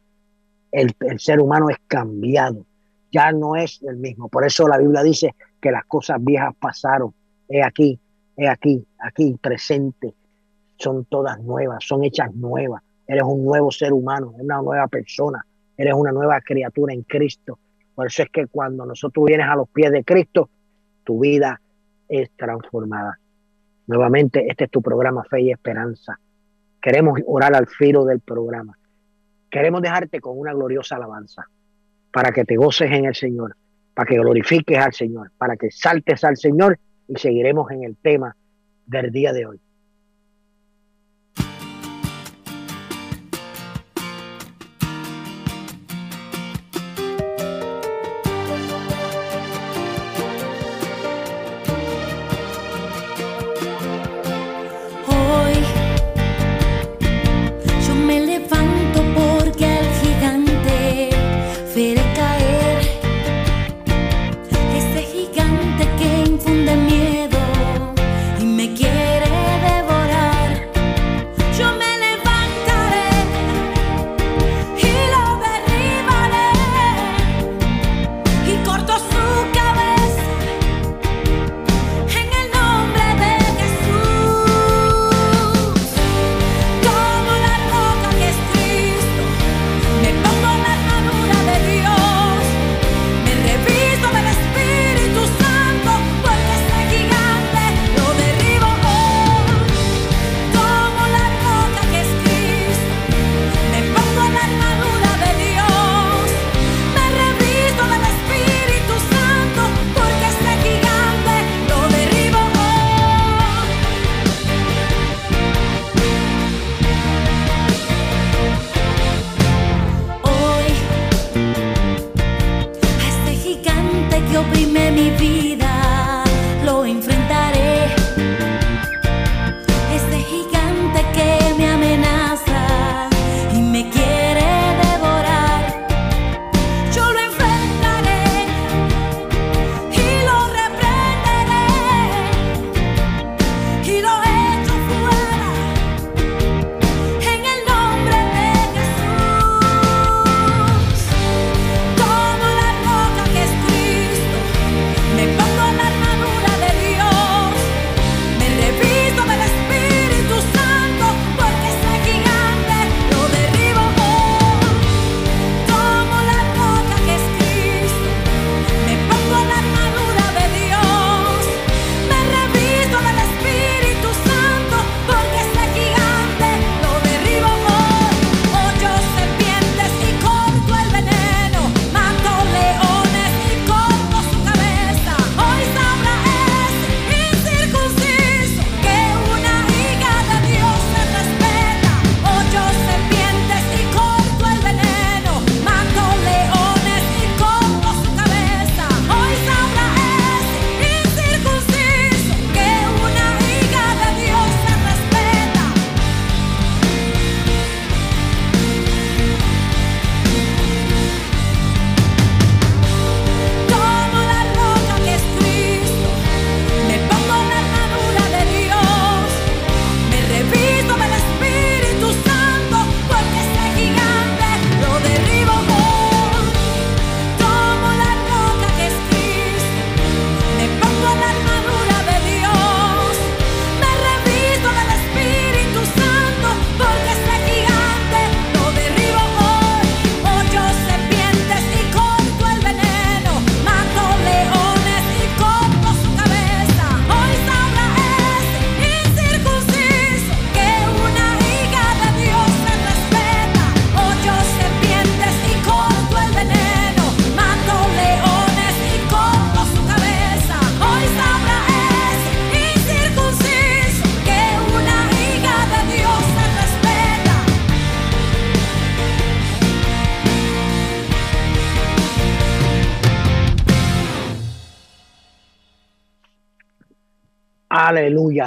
el, el ser humano es cambiado, ya no es el mismo. Por eso la Biblia dice que las cosas viejas pasaron, he aquí, he aquí, aquí presente, son todas nuevas, son hechas nuevas. Eres un nuevo ser humano, una nueva persona, eres una nueva criatura en Cristo. Por eso es que cuando nosotros vienes a los pies de Cristo, tu vida es transformada. Nuevamente, este es tu programa Fe y Esperanza. Queremos orar al filo del programa. Queremos dejarte con una gloriosa alabanza para que te goces en el Señor, para que glorifiques al Señor, para que saltes al Señor y seguiremos en el tema del día de hoy.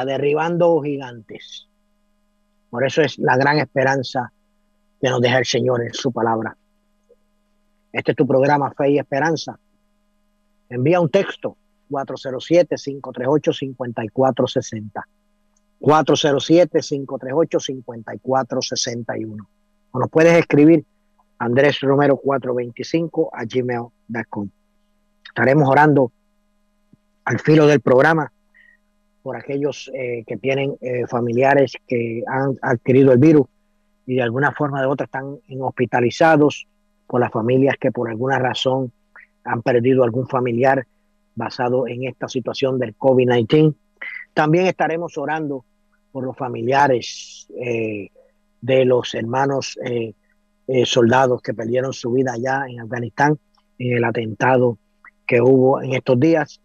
Derribando gigantes. Por eso es la gran esperanza que nos deja el Señor en su palabra. Este es tu programa Fe y Esperanza. Envía un texto 407-538-5460. 407-538-5461. O nos puedes escribir Andrés Romero 425 a gmail.com. Estaremos orando al filo del programa por aquellos eh, que tienen eh, familiares que han adquirido el virus y de alguna forma de otra están hospitalizados, por las familias que por alguna razón han perdido algún familiar basado en esta situación del COVID-19. También estaremos orando por los familiares eh, de los hermanos soldados que perdieron su vida allá en Afganistán en el atentado que hubo en estos días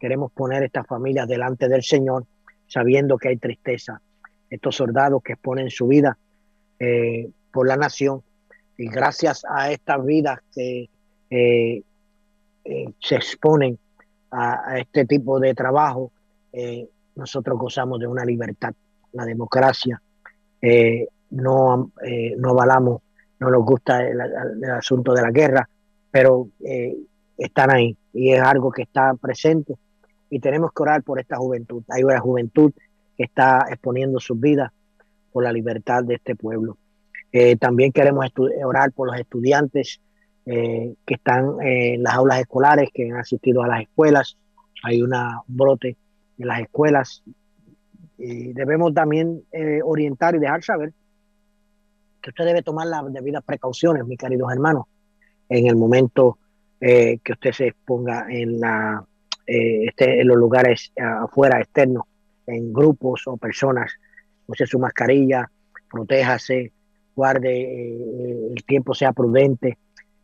Queremos poner estas familias delante del Señor, sabiendo que hay tristeza. Estos soldados que exponen su vida eh, por la nación y gracias a estas vidas que eh, eh, se exponen a, este tipo de trabajo, nosotros gozamos de una libertad, la democracia. no, no avalamos, no nos gusta el, el, asunto de la guerra, pero están ahí y es algo que está presente y tenemos que orar por esta juventud. Hay una juventud que está exponiendo sus vidas por la libertad de este pueblo. Eh, también queremos orar por los estudiantes eh, que están en las aulas escolares, que han asistido a las escuelas. Hay una brote en las escuelas. Y debemos también eh, orientar y dejar saber que usted debe tomar las debidas precauciones, mis queridos hermanos, en el momento que usted se exponga en la eh, esté en los lugares eh, afuera, externos, en grupos o personas, use su mascarilla, protéjase, guarde, eh, el tiempo sea prudente,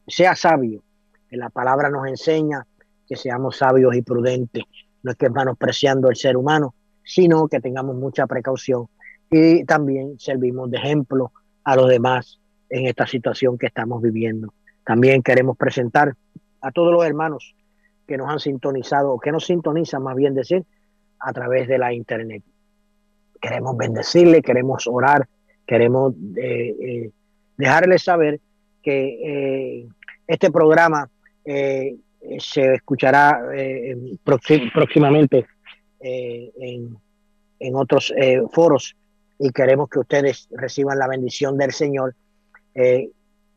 sea sabio. La palabra nos enseña que seamos sabios y prudentes. No es que menospreciando el ser humano, sino que tengamos mucha precaución y también servimos de ejemplo a los demás en esta situación que estamos viviendo. También queremos presentar a todos los hermanos que nos han sintonizado, o que nos sintonizan más bien decir, a través de la internet. Queremos bendecirle, queremos orar, queremos eh, eh, dejarles saber que eh, este programa se escuchará próximamente en, en, otros foros y queremos que ustedes reciban la bendición del Señor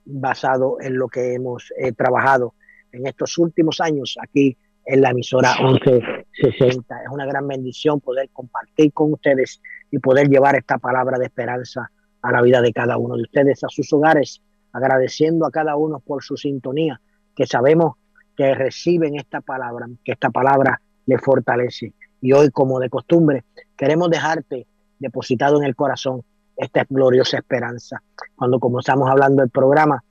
basado en lo que hemos trabajado en estos últimos años aquí en la emisora 1160. Es una gran bendición poder compartir con ustedes y poder llevar esta palabra de esperanza a la vida de cada uno de ustedes, a sus hogares, agradeciendo a cada uno por su sintonía, que sabemos que reciben esta palabra, que esta palabra le fortalece. Y hoy, como de costumbre, queremos dejarte depositado en el corazón esta gloriosa esperanza. Cuando comenzamos hablando del programa,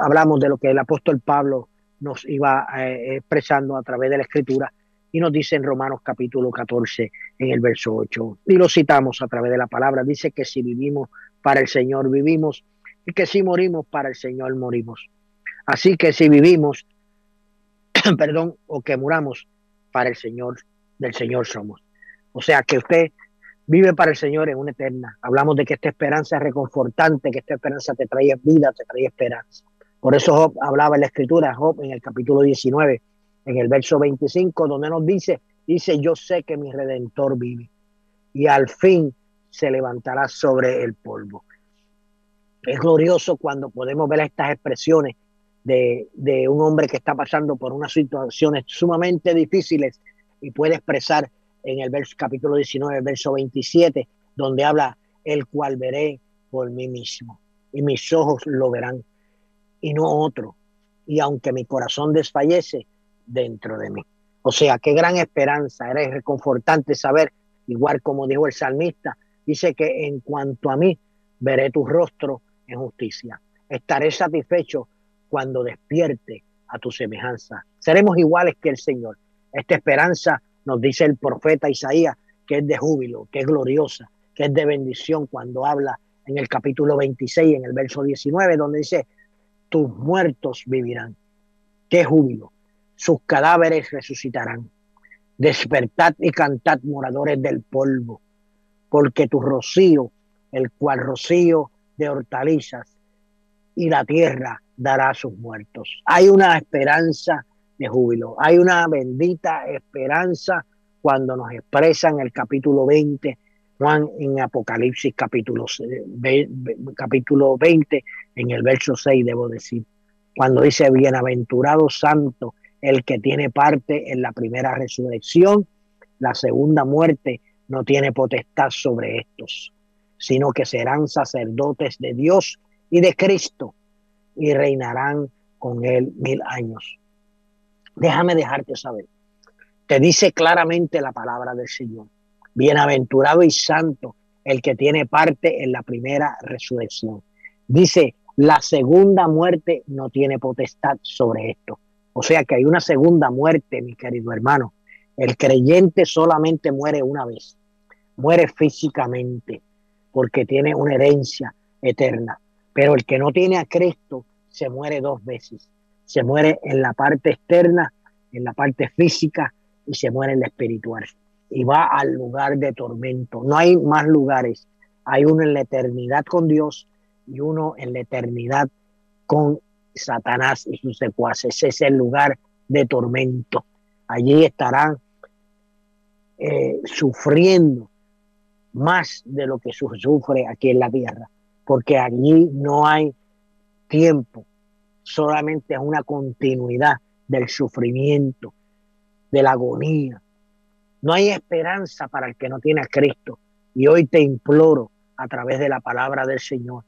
hablamos de lo que el apóstol Pablo nos iba eh, expresando a través de la escritura y nos dice en Romanos capítulo 14 en el verso 8 y lo citamos a través de la palabra. Dice que si vivimos para el Señor vivimos y que si morimos para el Señor morimos. Así que si vivimos perdón o que muramos para el Señor del Señor somos. O sea que usted vive para el Señor en una eterna. Hablamos de que esta esperanza es reconfortante que esta esperanza te trae vida te trae esperanza por eso hablaba en la escritura, Job en el capítulo 19, en el verso 25, donde nos dice, dice, yo sé que mi redentor vive y al fin se levantará sobre el polvo. Es glorioso cuando podemos ver estas expresiones de, de un hombre que está pasando por unas situaciones sumamente difíciles y puede expresar en el verso, capítulo 19, verso 27, donde habla, el cual veré por mí mismo y mis ojos lo verán y no otro. Y aunque mi corazón desfallece dentro de mí. O sea, qué gran esperanza, era reconfortante saber, igual como dijo el salmista, dice que en cuanto a mí, veré tu rostro en justicia. Estaré satisfecho cuando despierte a tu semejanza. Seremos iguales que el Señor. Esta esperanza nos dice el profeta Isaías que es de júbilo, que es gloriosa, que es de bendición cuando habla en el capítulo 26, en el verso 19, donde dice, tus muertos vivirán. Qué júbilo. Sus cadáveres resucitarán. Despertad y cantad, moradores del polvo, porque tu rocío, el cual rocío de hortalizas, y la tierra dará a sus muertos. Hay una esperanza de júbilo, hay una bendita esperanza cuando nos expresan el capítulo 20, Juan en Apocalipsis capítulo, capítulo 20, en el verso 6, debo decir, cuando dice, bienaventurado santo, el que tiene parte en la primera resurrección, la segunda muerte no tiene potestad sobre estos, sino que serán sacerdotes de Dios y de Cristo y reinarán con él mil años. Déjame dejarte saber. Te dice claramente la palabra del Señor. Bienaventurado y santo el que tiene parte en la primera resurrección. Dice, la segunda muerte no tiene potestad sobre esto. O sea que hay una segunda muerte, mi querido hermano. El creyente solamente muere una vez. Muere físicamente porque tiene una herencia eterna. Pero el que no tiene a Cristo se muere dos veces. Se muere en la parte externa, en la parte física y se muere en la espiritual. Y va al lugar de tormento. No hay más lugares. Hay uno en la eternidad con Dios y uno en la eternidad con Satanás y sus secuaces. Ese es el lugar de tormento. Allí estarán eh, sufriendo más de lo que sufre aquí en la tierra, porque allí no hay tiempo, solamente es una continuidad del sufrimiento, de la agonía. No hay esperanza para el que no tiene a Cristo. Y hoy te imploro a través de la palabra del Señor,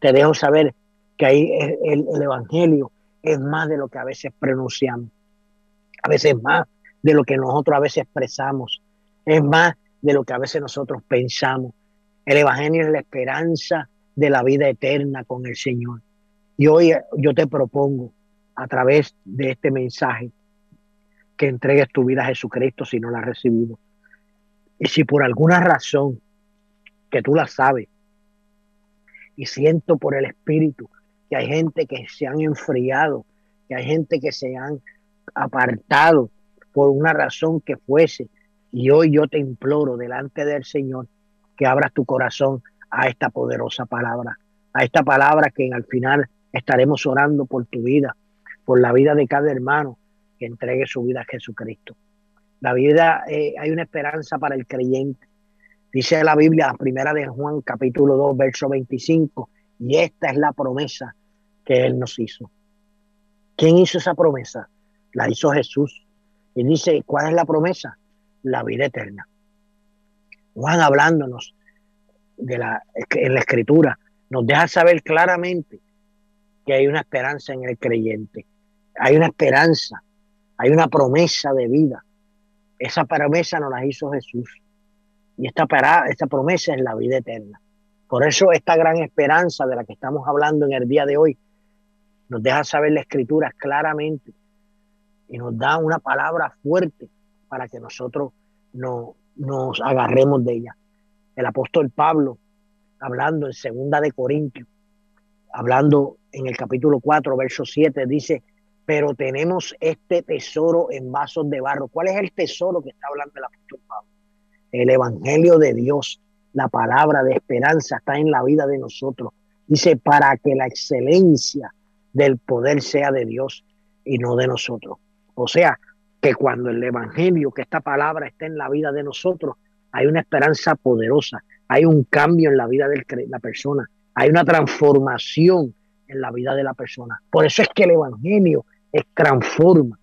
te dejo saber que ahí el, el Evangelio es más de lo que a veces pronunciamos, a veces más de lo que nosotros a veces expresamos, es más de lo que a veces nosotros pensamos. El Evangelio es la esperanza de la vida eterna con el Señor. Y hoy yo te propongo a través de este mensaje que entregues tu vida a Jesucristo si no la has recibido. Y si por alguna razón que tú la sabes y siento por el Espíritu que hay gente que se han enfriado, que hay gente que se han apartado por una razón que fuese. Y hoy yo te imploro delante del Señor que abras tu corazón a esta poderosa palabra, a esta palabra que al final estaremos orando por tu vida, por la vida de cada hermano que entregue su vida a Jesucristo. La vida, eh, hay una esperanza para el creyente. Dice la Biblia, primera de Juan, capítulo 2, verso 25, y esta es la promesa que Él nos hizo. ¿Quién hizo esa promesa? La hizo Jesús. Y dice, ¿cuál es la promesa? La vida eterna. Juan hablándonos de la, en la escritura, nos deja saber claramente que hay una esperanza en el creyente. Hay una esperanza, hay una promesa de vida. Esa promesa nos la hizo Jesús. Y esta, esta promesa es la vida eterna. Por eso esta gran esperanza de la que estamos hablando en el día de hoy nos deja saber la escritura claramente y nos da una palabra fuerte para que nosotros no, nos agarremos de ella. El apóstol Pablo, hablando en segunda de Corintios, hablando en el capítulo 4, verso 7, dice, pero tenemos este tesoro en vasos de barro. ¿Cuál es el tesoro que está hablando el apóstol Pablo? El Evangelio de Dios, la palabra de esperanza está en la vida de nosotros. Dice, para que la excelencia del poder sea de Dios y no de nosotros. O sea, que cuando el Evangelio, que esta palabra esté en la vida de nosotros, hay una esperanza poderosa, hay un cambio en la vida de la persona, hay una transformación en la vida de la persona. Por eso es que el Evangelio es transforma.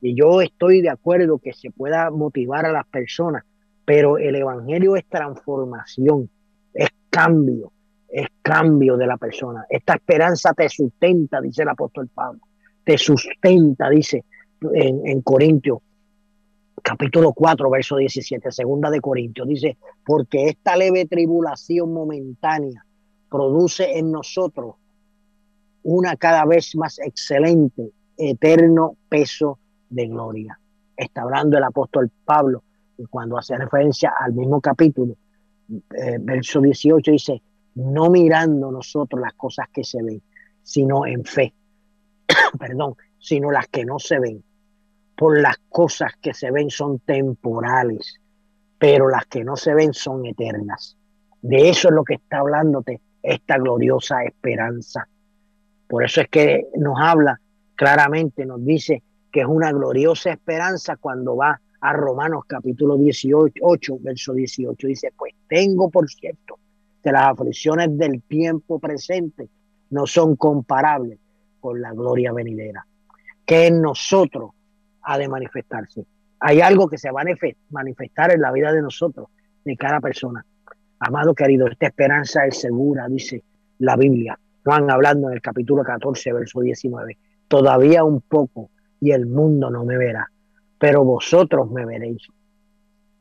Y yo estoy de acuerdo que se pueda motivar a las personas, pero el Evangelio es transformación, es cambio, es cambio de la persona. Esta esperanza te sustenta, dice el apóstol Pablo. Te sustenta, dice en, Corintios, capítulo 4, verso 17, segunda de Corintios, dice, porque esta leve tribulación momentánea produce en nosotros una cada vez más excelente, eterno peso de gloria. Está hablando el apóstol Pablo cuando hace referencia al mismo capítulo, eh, verso 18 dice, no mirando nosotros las cosas que se ven, sino en fe, perdón, sino las que no se ven, por las cosas que se ven son temporales, pero las que no se ven son eternas. De eso es lo que está hablándote esta gloriosa esperanza. Por eso es que nos habla claramente, nos dice que es una gloriosa esperanza cuando va a Romanos capítulo 18, verso 18. Dice, pues tengo por cierto que las aflicciones del tiempo presente no son comparables con la gloria venidera, que en nosotros ha de manifestarse. Hay algo que se va a manifestar en la vida de nosotros, de cada persona. Amado querido, esta esperanza es segura, dice la Biblia. Juan hablando en el capítulo 14, verso 19. Todavía un poco y el mundo no me verá, pero vosotros me veréis.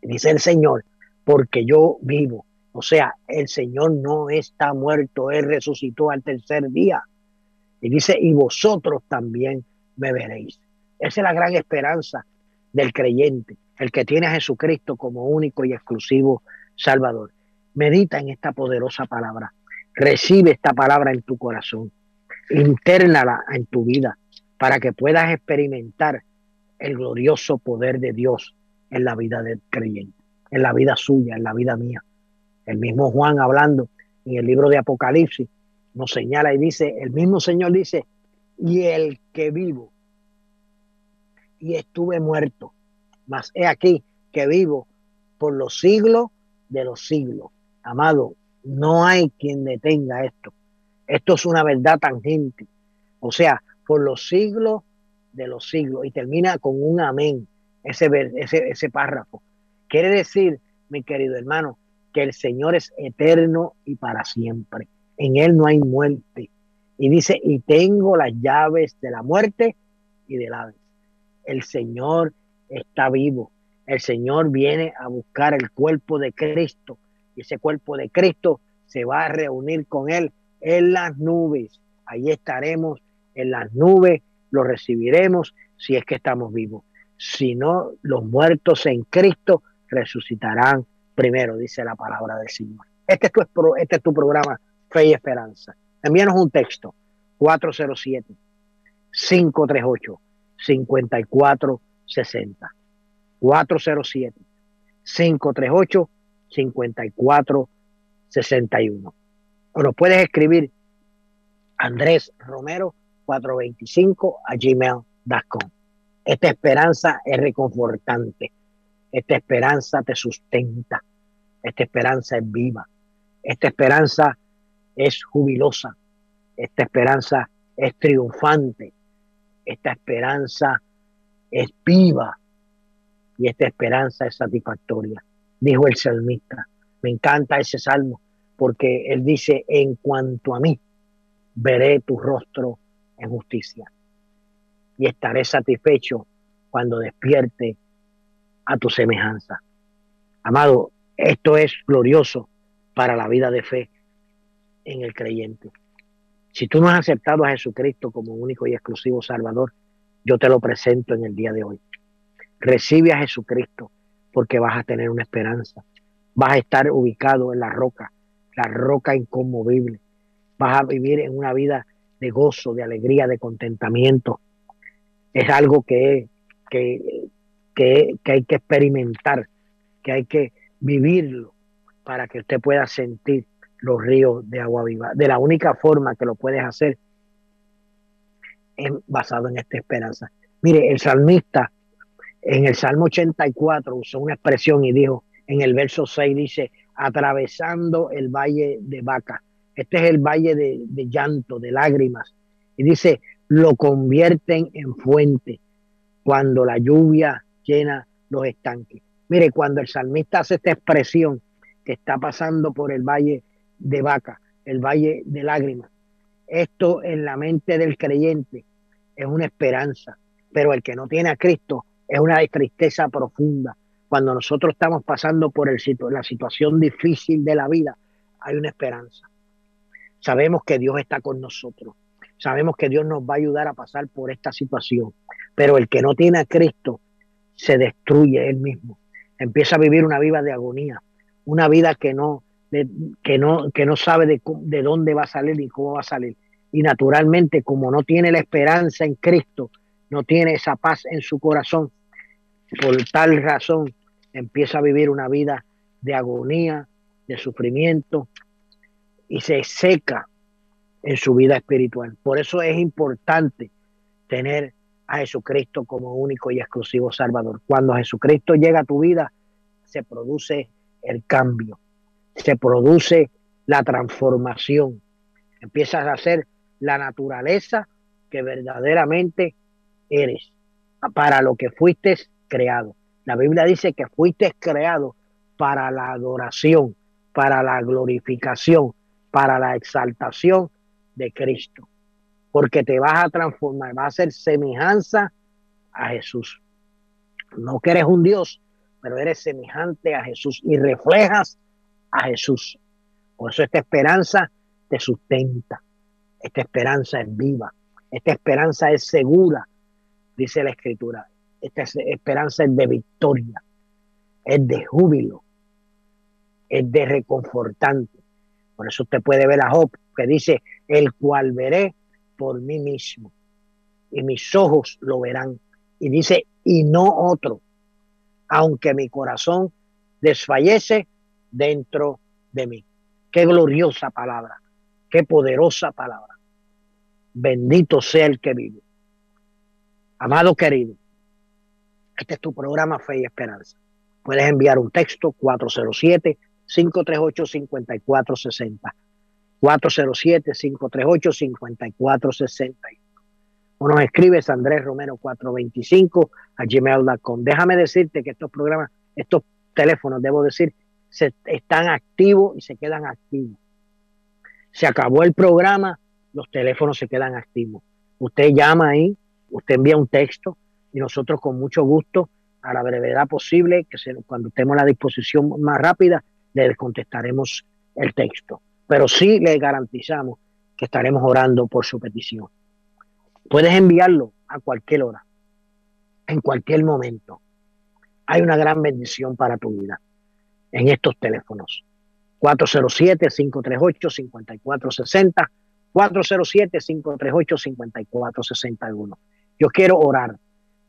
Dice el Señor, porque yo vivo. O sea, el Señor no está muerto, Él resucitó al tercer día. Y dice, y vosotros también me veréis. Esa es la gran esperanza del creyente, el que tiene a Jesucristo como único y exclusivo Salvador. Medita en esta poderosa palabra. Recibe esta palabra en tu corazón. Internala en tu vida para que puedas experimentar el glorioso poder de Dios en la vida del creyente, en la vida suya, en la vida mía. El mismo Juan hablando en el libro de Apocalipsis nos señala y dice, el mismo Señor dice, y el que vivo y estuve muerto, mas he aquí que vivo por los siglos de los siglos. Amado, no hay quien detenga esto. Esto es una verdad tangente. O sea, por los siglos de los siglos. Y termina con un amén, ese, ese, ese párrafo. Quiere decir, mi querido hermano, que el Señor es eterno y para siempre. En Él no hay muerte. Y dice, y tengo las llaves de la muerte y del Hades. El Señor está vivo. El Señor viene a buscar el cuerpo de Cristo. Y ese cuerpo de Cristo se va a reunir con Él en las nubes. Ahí estaremos en las nubes, lo recibiremos si es que estamos vivos. Si no, los muertos en Cristo resucitarán primero, dice la palabra del Señor. Este es tu, este es tu programa Fe y Esperanza. Envíanos un texto, 407-538-5460. 407-538-5461. O nos puedes escribir Andrés Romero 425 a gmail.com. Esta esperanza es reconfortante. Esta esperanza te sustenta. Esta esperanza es viva. Esta esperanza es jubilosa. Esta esperanza es triunfante. Esta esperanza es viva. Y esta esperanza es satisfactoria. Dijo el salmista. Me encanta ese salmo porque él dice, en cuanto a mí, veré tu rostro en justicia y estaré satisfecho cuando despierte a tu semejanza. Amado, esto es glorioso para la vida de fe en el creyente. Si tú no has aceptado a Jesucristo como único y exclusivo Salvador, yo te lo presento en el día de hoy. Recibe a Jesucristo porque vas a tener una esperanza. Vas a estar ubicado en la roca, la roca inconmovible. Vas a vivir en una vida de gozo, de alegría, de contentamiento. Es algo que, que, que, hay que experimentar, que hay que vivirlo para que usted pueda sentir los ríos de agua viva. De la única forma que lo puedes hacer es basado en esta esperanza. Mire, el salmista en el Salmo 84 usó una expresión y dijo, en el verso 6 dice, atravesando el valle de Vaca. Este es el valle de, llanto, de lágrimas. Y dice, lo convierten en fuente cuando la lluvia llena los estanques. Mire, cuando el salmista hace esta expresión que está pasando por el valle de vaca, el valle de lágrimas, esto en la mente del creyente es una esperanza, pero el que no tiene a Cristo es una tristeza profunda. Cuando nosotros estamos pasando por el, la situación difícil de la vida, hay una esperanza. Sabemos que Dios está con nosotros. Sabemos que Dios nos va a ayudar a pasar por esta situación. Pero el que no tiene a Cristo se destruye él mismo. Empieza a vivir una vida de agonía, una vida que no, que no, que no sabe de, de dónde va a salir y cómo va a salir. Y naturalmente, como no tiene la esperanza en Cristo, no tiene esa paz en su corazón. Por tal razón empieza a vivir una vida de agonía, de sufrimiento y se seca en su vida espiritual. Por eso es importante tener a Jesucristo como único y exclusivo Salvador. Cuando Jesucristo llega a tu vida, se produce el cambio, se produce la transformación. Empiezas a ser la naturaleza que verdaderamente eres, para lo que fuiste creado. La Biblia dice que fuiste creado para la adoración, para la glorificación, para la exaltación de Cristo. Porque te vas a transformar, vas a ser semejanza a Jesús. No que eres un Dios, pero eres semejante a Jesús y reflejas a Jesús. Por eso esta esperanza te sustenta. Esta esperanza es viva. Esta esperanza es segura, dice la Escritura. Esta esperanza es de victoria, es de júbilo, es de reconfortante. Por eso usted puede ver a Job que dice, el cual veré por mí mismo y mis ojos lo verán. Y dice, y no otro, aunque mi corazón desfallece dentro de mí. Qué gloriosa palabra, qué poderosa palabra. Bendito sea el que vive. Amado querido, este es tu programa Fe y Esperanza. Puedes enviar un texto 407-538-5460. 407-538-5460. O nos escribes Andrés Romero 425 a gmail.com. Déjame decirte que estos programas, estos teléfonos, debo decir, se, están activos y se quedan activos. Se acabó el programa, los teléfonos se quedan activos. Usted llama ahí, usted envía un texto y nosotros con mucho gusto, a la brevedad posible, que cuando estemos a la disposición más rápida, le contestaremos el texto. Pero sí le garantizamos que estaremos orando por su petición. Puedes enviarlo a cualquier hora, en cualquier momento. Hay una gran bendición para tu vida en estos teléfonos. 407-538-5460, 407-538-5461. Yo quiero orar,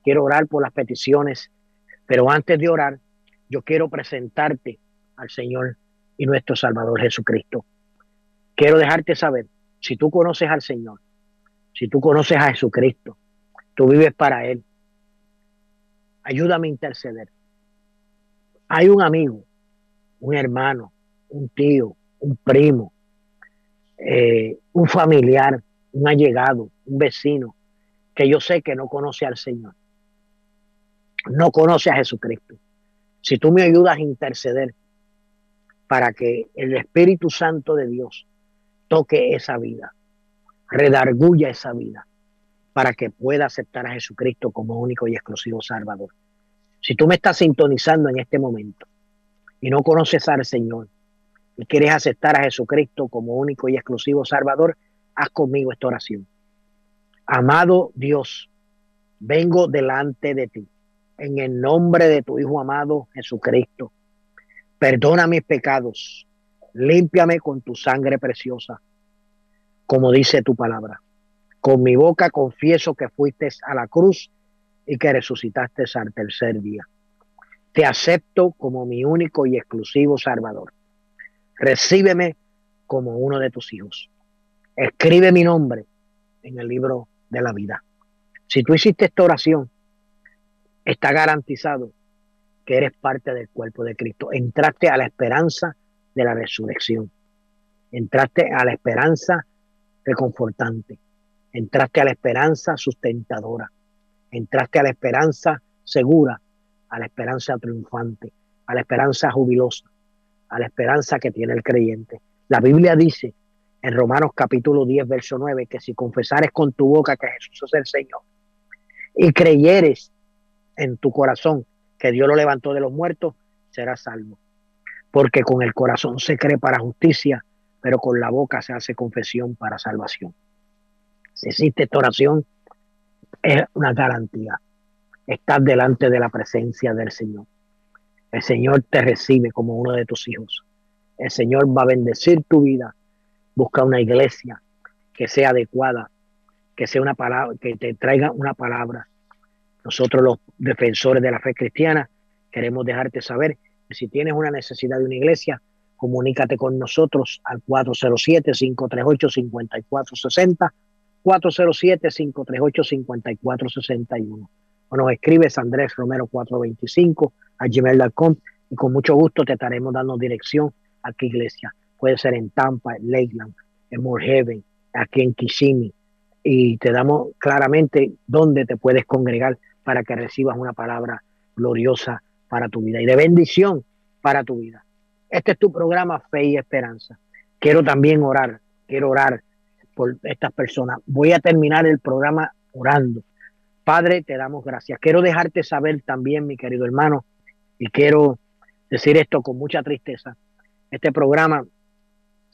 quiero orar por las peticiones, pero antes de orar, yo quiero presentarte al Señor y nuestro Salvador Jesucristo. Quiero dejarte saber, si tú conoces al Señor, si tú conoces a Jesucristo, tú vives para Él, ayúdame a interceder. Hay un amigo un hermano, un tío, un primo, eh, un familiar, un allegado, un vecino, que yo sé que no conoce al Señor, no conoce a Jesucristo. Si tú me ayudas a interceder para que el Espíritu Santo de Dios toque esa vida, redarguya esa vida, para que pueda aceptar a Jesucristo como único y exclusivo Salvador. Si tú me estás sintonizando en este momento y no conoces al Señor y quieres aceptar a Jesucristo como único y exclusivo Salvador, haz conmigo esta oración. Amado Dios, vengo delante de ti en el nombre de tu Hijo amado Jesucristo. Perdona mis pecados, límpiame con tu sangre preciosa, como dice tu palabra. Con mi boca confieso que fuiste a la cruz y que resucitaste al tercer día. Te acepto como mi único y exclusivo Salvador. Recíbeme como uno de tus hijos. Escribe mi nombre en el libro de la vida. Si tú hiciste esta oración, está garantizado que eres parte del cuerpo de Cristo. Entraste a la esperanza de la resurrección. Entraste a la esperanza reconfortante. Entraste a la esperanza sustentadora. Entraste a la esperanza segura a la esperanza triunfante, a la esperanza jubilosa, a la esperanza que tiene el creyente. La Biblia dice en Romanos capítulo 10, verso 9, que si confesares con tu boca que Jesús es el Señor y creyeres en tu corazón que Dios lo levantó de los muertos, serás salvo. Porque con el corazón se cree para justicia, pero con la boca se hace confesión para salvación. Si existe esta oración, es una garantía estás delante de la presencia del Señor. El Señor te recibe como uno de tus hijos. El Señor va a bendecir tu vida. Busca una iglesia que sea adecuada que sea una palabra, que te traiga una palabra. Nosotros los defensores de la fe cristiana queremos dejarte saber que si tienes una necesidad de una iglesia, comunícate con nosotros al 407-538-5460, 407-538-5461. O nos escribes Andrés Romero 425 a gmail.com y con mucho gusto te estaremos dando dirección a qué iglesia. Puede ser en Tampa, en Lakeland, en Moorhaven, aquí en Kissimmee. Y te damos claramente dónde te puedes congregar para que recibas una palabra gloriosa para tu vida y de bendición para tu vida. Este es tu programa Fe y Esperanza. Quiero también orar, quiero orar por estas personas. Voy a terminar el programa orando. Padre, te damos gracias. Quiero dejarte saber también, mi querido hermano, y quiero decir esto con mucha tristeza. Este programa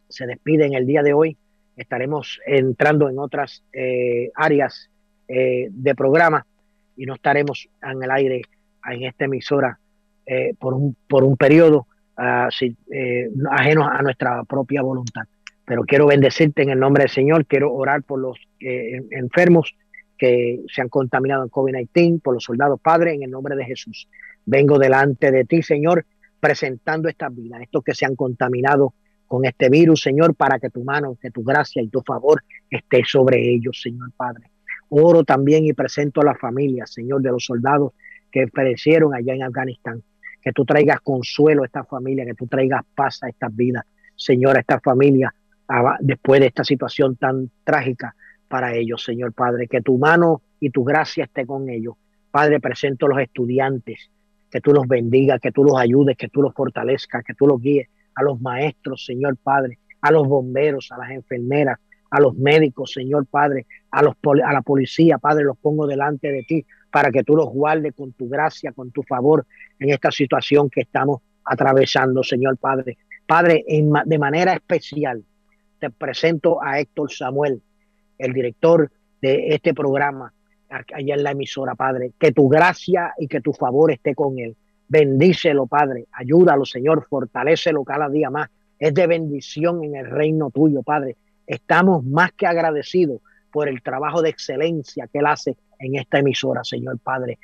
se despide en el día de hoy. Estaremos entrando en otras eh, áreas eh, de programa y no estaremos en el aire en esta emisora eh, por, un, por un periodo uh, ajeno a nuestra propia voluntad. Pero quiero bendecirte en el nombre del Señor, quiero orar por los enfermos que se han contaminado en COVID-19, por los soldados, Padre, en el nombre de Jesús. Vengo delante de ti, Señor, presentando estas vidas, estos que se han contaminado con este virus, Señor, para que tu mano, que tu gracia y tu favor esté sobre ellos, Señor Padre. Oro también y presento a la familia, Señor, de los soldados que perecieron allá en Afganistán. Que tú traigas consuelo a esta familia, que tú traigas paz a estas vidas, Señor, a esta familia, después de esta situación tan trágica para ellos, Señor Padre. Que tu mano y tu gracia esté con ellos. Padre, presento a los estudiantes, que tú los bendigas, que tú los ayudes, que tú los fortalezcas, que tú los guíes, a los maestros, Señor Padre, a los bomberos, a las enfermeras, a los médicos, Señor Padre, a, los, a la policía, Padre, los pongo delante de ti para que tú los guardes con tu gracia, con tu favor en esta situación que estamos atravesando, Señor Padre. Padre, de manera especial te presento a Héctor Samuel, el director de este programa, allá en la emisora, Padre. Que tu gracia y que tu favor esté con él. Bendícelo, Padre. Ayúdalo, Señor. Fortalécelo cada día más. Es de bendición en el reino tuyo, Padre. Estamos más que agradecidos por el trabajo de excelencia que él hace en esta emisora, Señor Padre.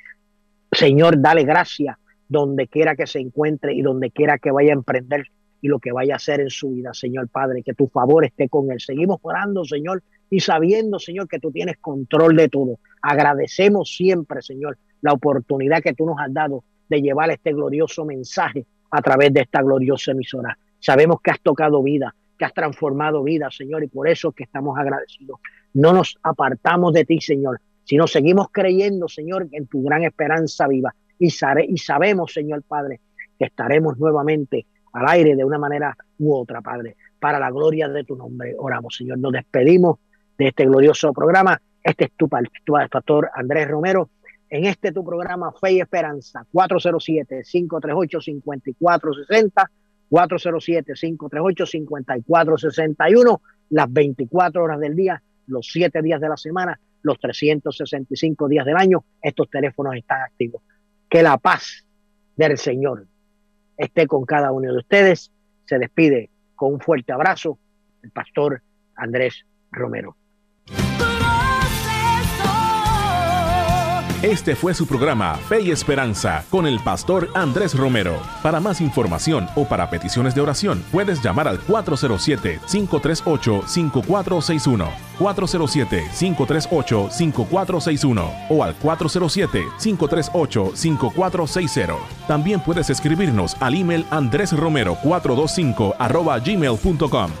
Señor, dale gracia donde quiera que se encuentre y donde quiera que vaya a emprender y lo que vaya a hacer en su vida, Señor Padre, que tu favor esté con él. Seguimos orando, Señor, y sabiendo, Señor, que tú tienes control de todo. Agradecemos siempre, Señor, la oportunidad que tú nos has dado de llevar este glorioso mensaje a través de esta gloriosa emisora. Sabemos que has tocado vida, que has transformado vida, Señor, y por eso que estamos agradecidos. No nos apartamos de ti, Señor, sino seguimos creyendo, Señor, en tu gran esperanza viva. Y, y sabemos, Señor Padre, que estaremos nuevamente al aire de una manera u otra, Padre, para la gloria de tu nombre. Oramos, Señor. Nos despedimos de este glorioso programa. Este es tu, tu pastor Andrés Romero. En este tu programa Fe y Esperanza, 407-538-5460, 407-538-5461, las 24 horas del día, los 7 días de la semana, los 365 días del año, estos teléfonos están activos. Que la paz del Señor esté con cada uno de ustedes. Se despide con un fuerte abrazo el pastor Andrés Romero. Este fue su programa Fe y Esperanza con el pastor Andrés Romero. Para más información o para peticiones de oración, puedes llamar al 407-538-5461, 407-538-5461 o al 407-538-5460. También puedes escribirnos al email andresromero425 gmail.com.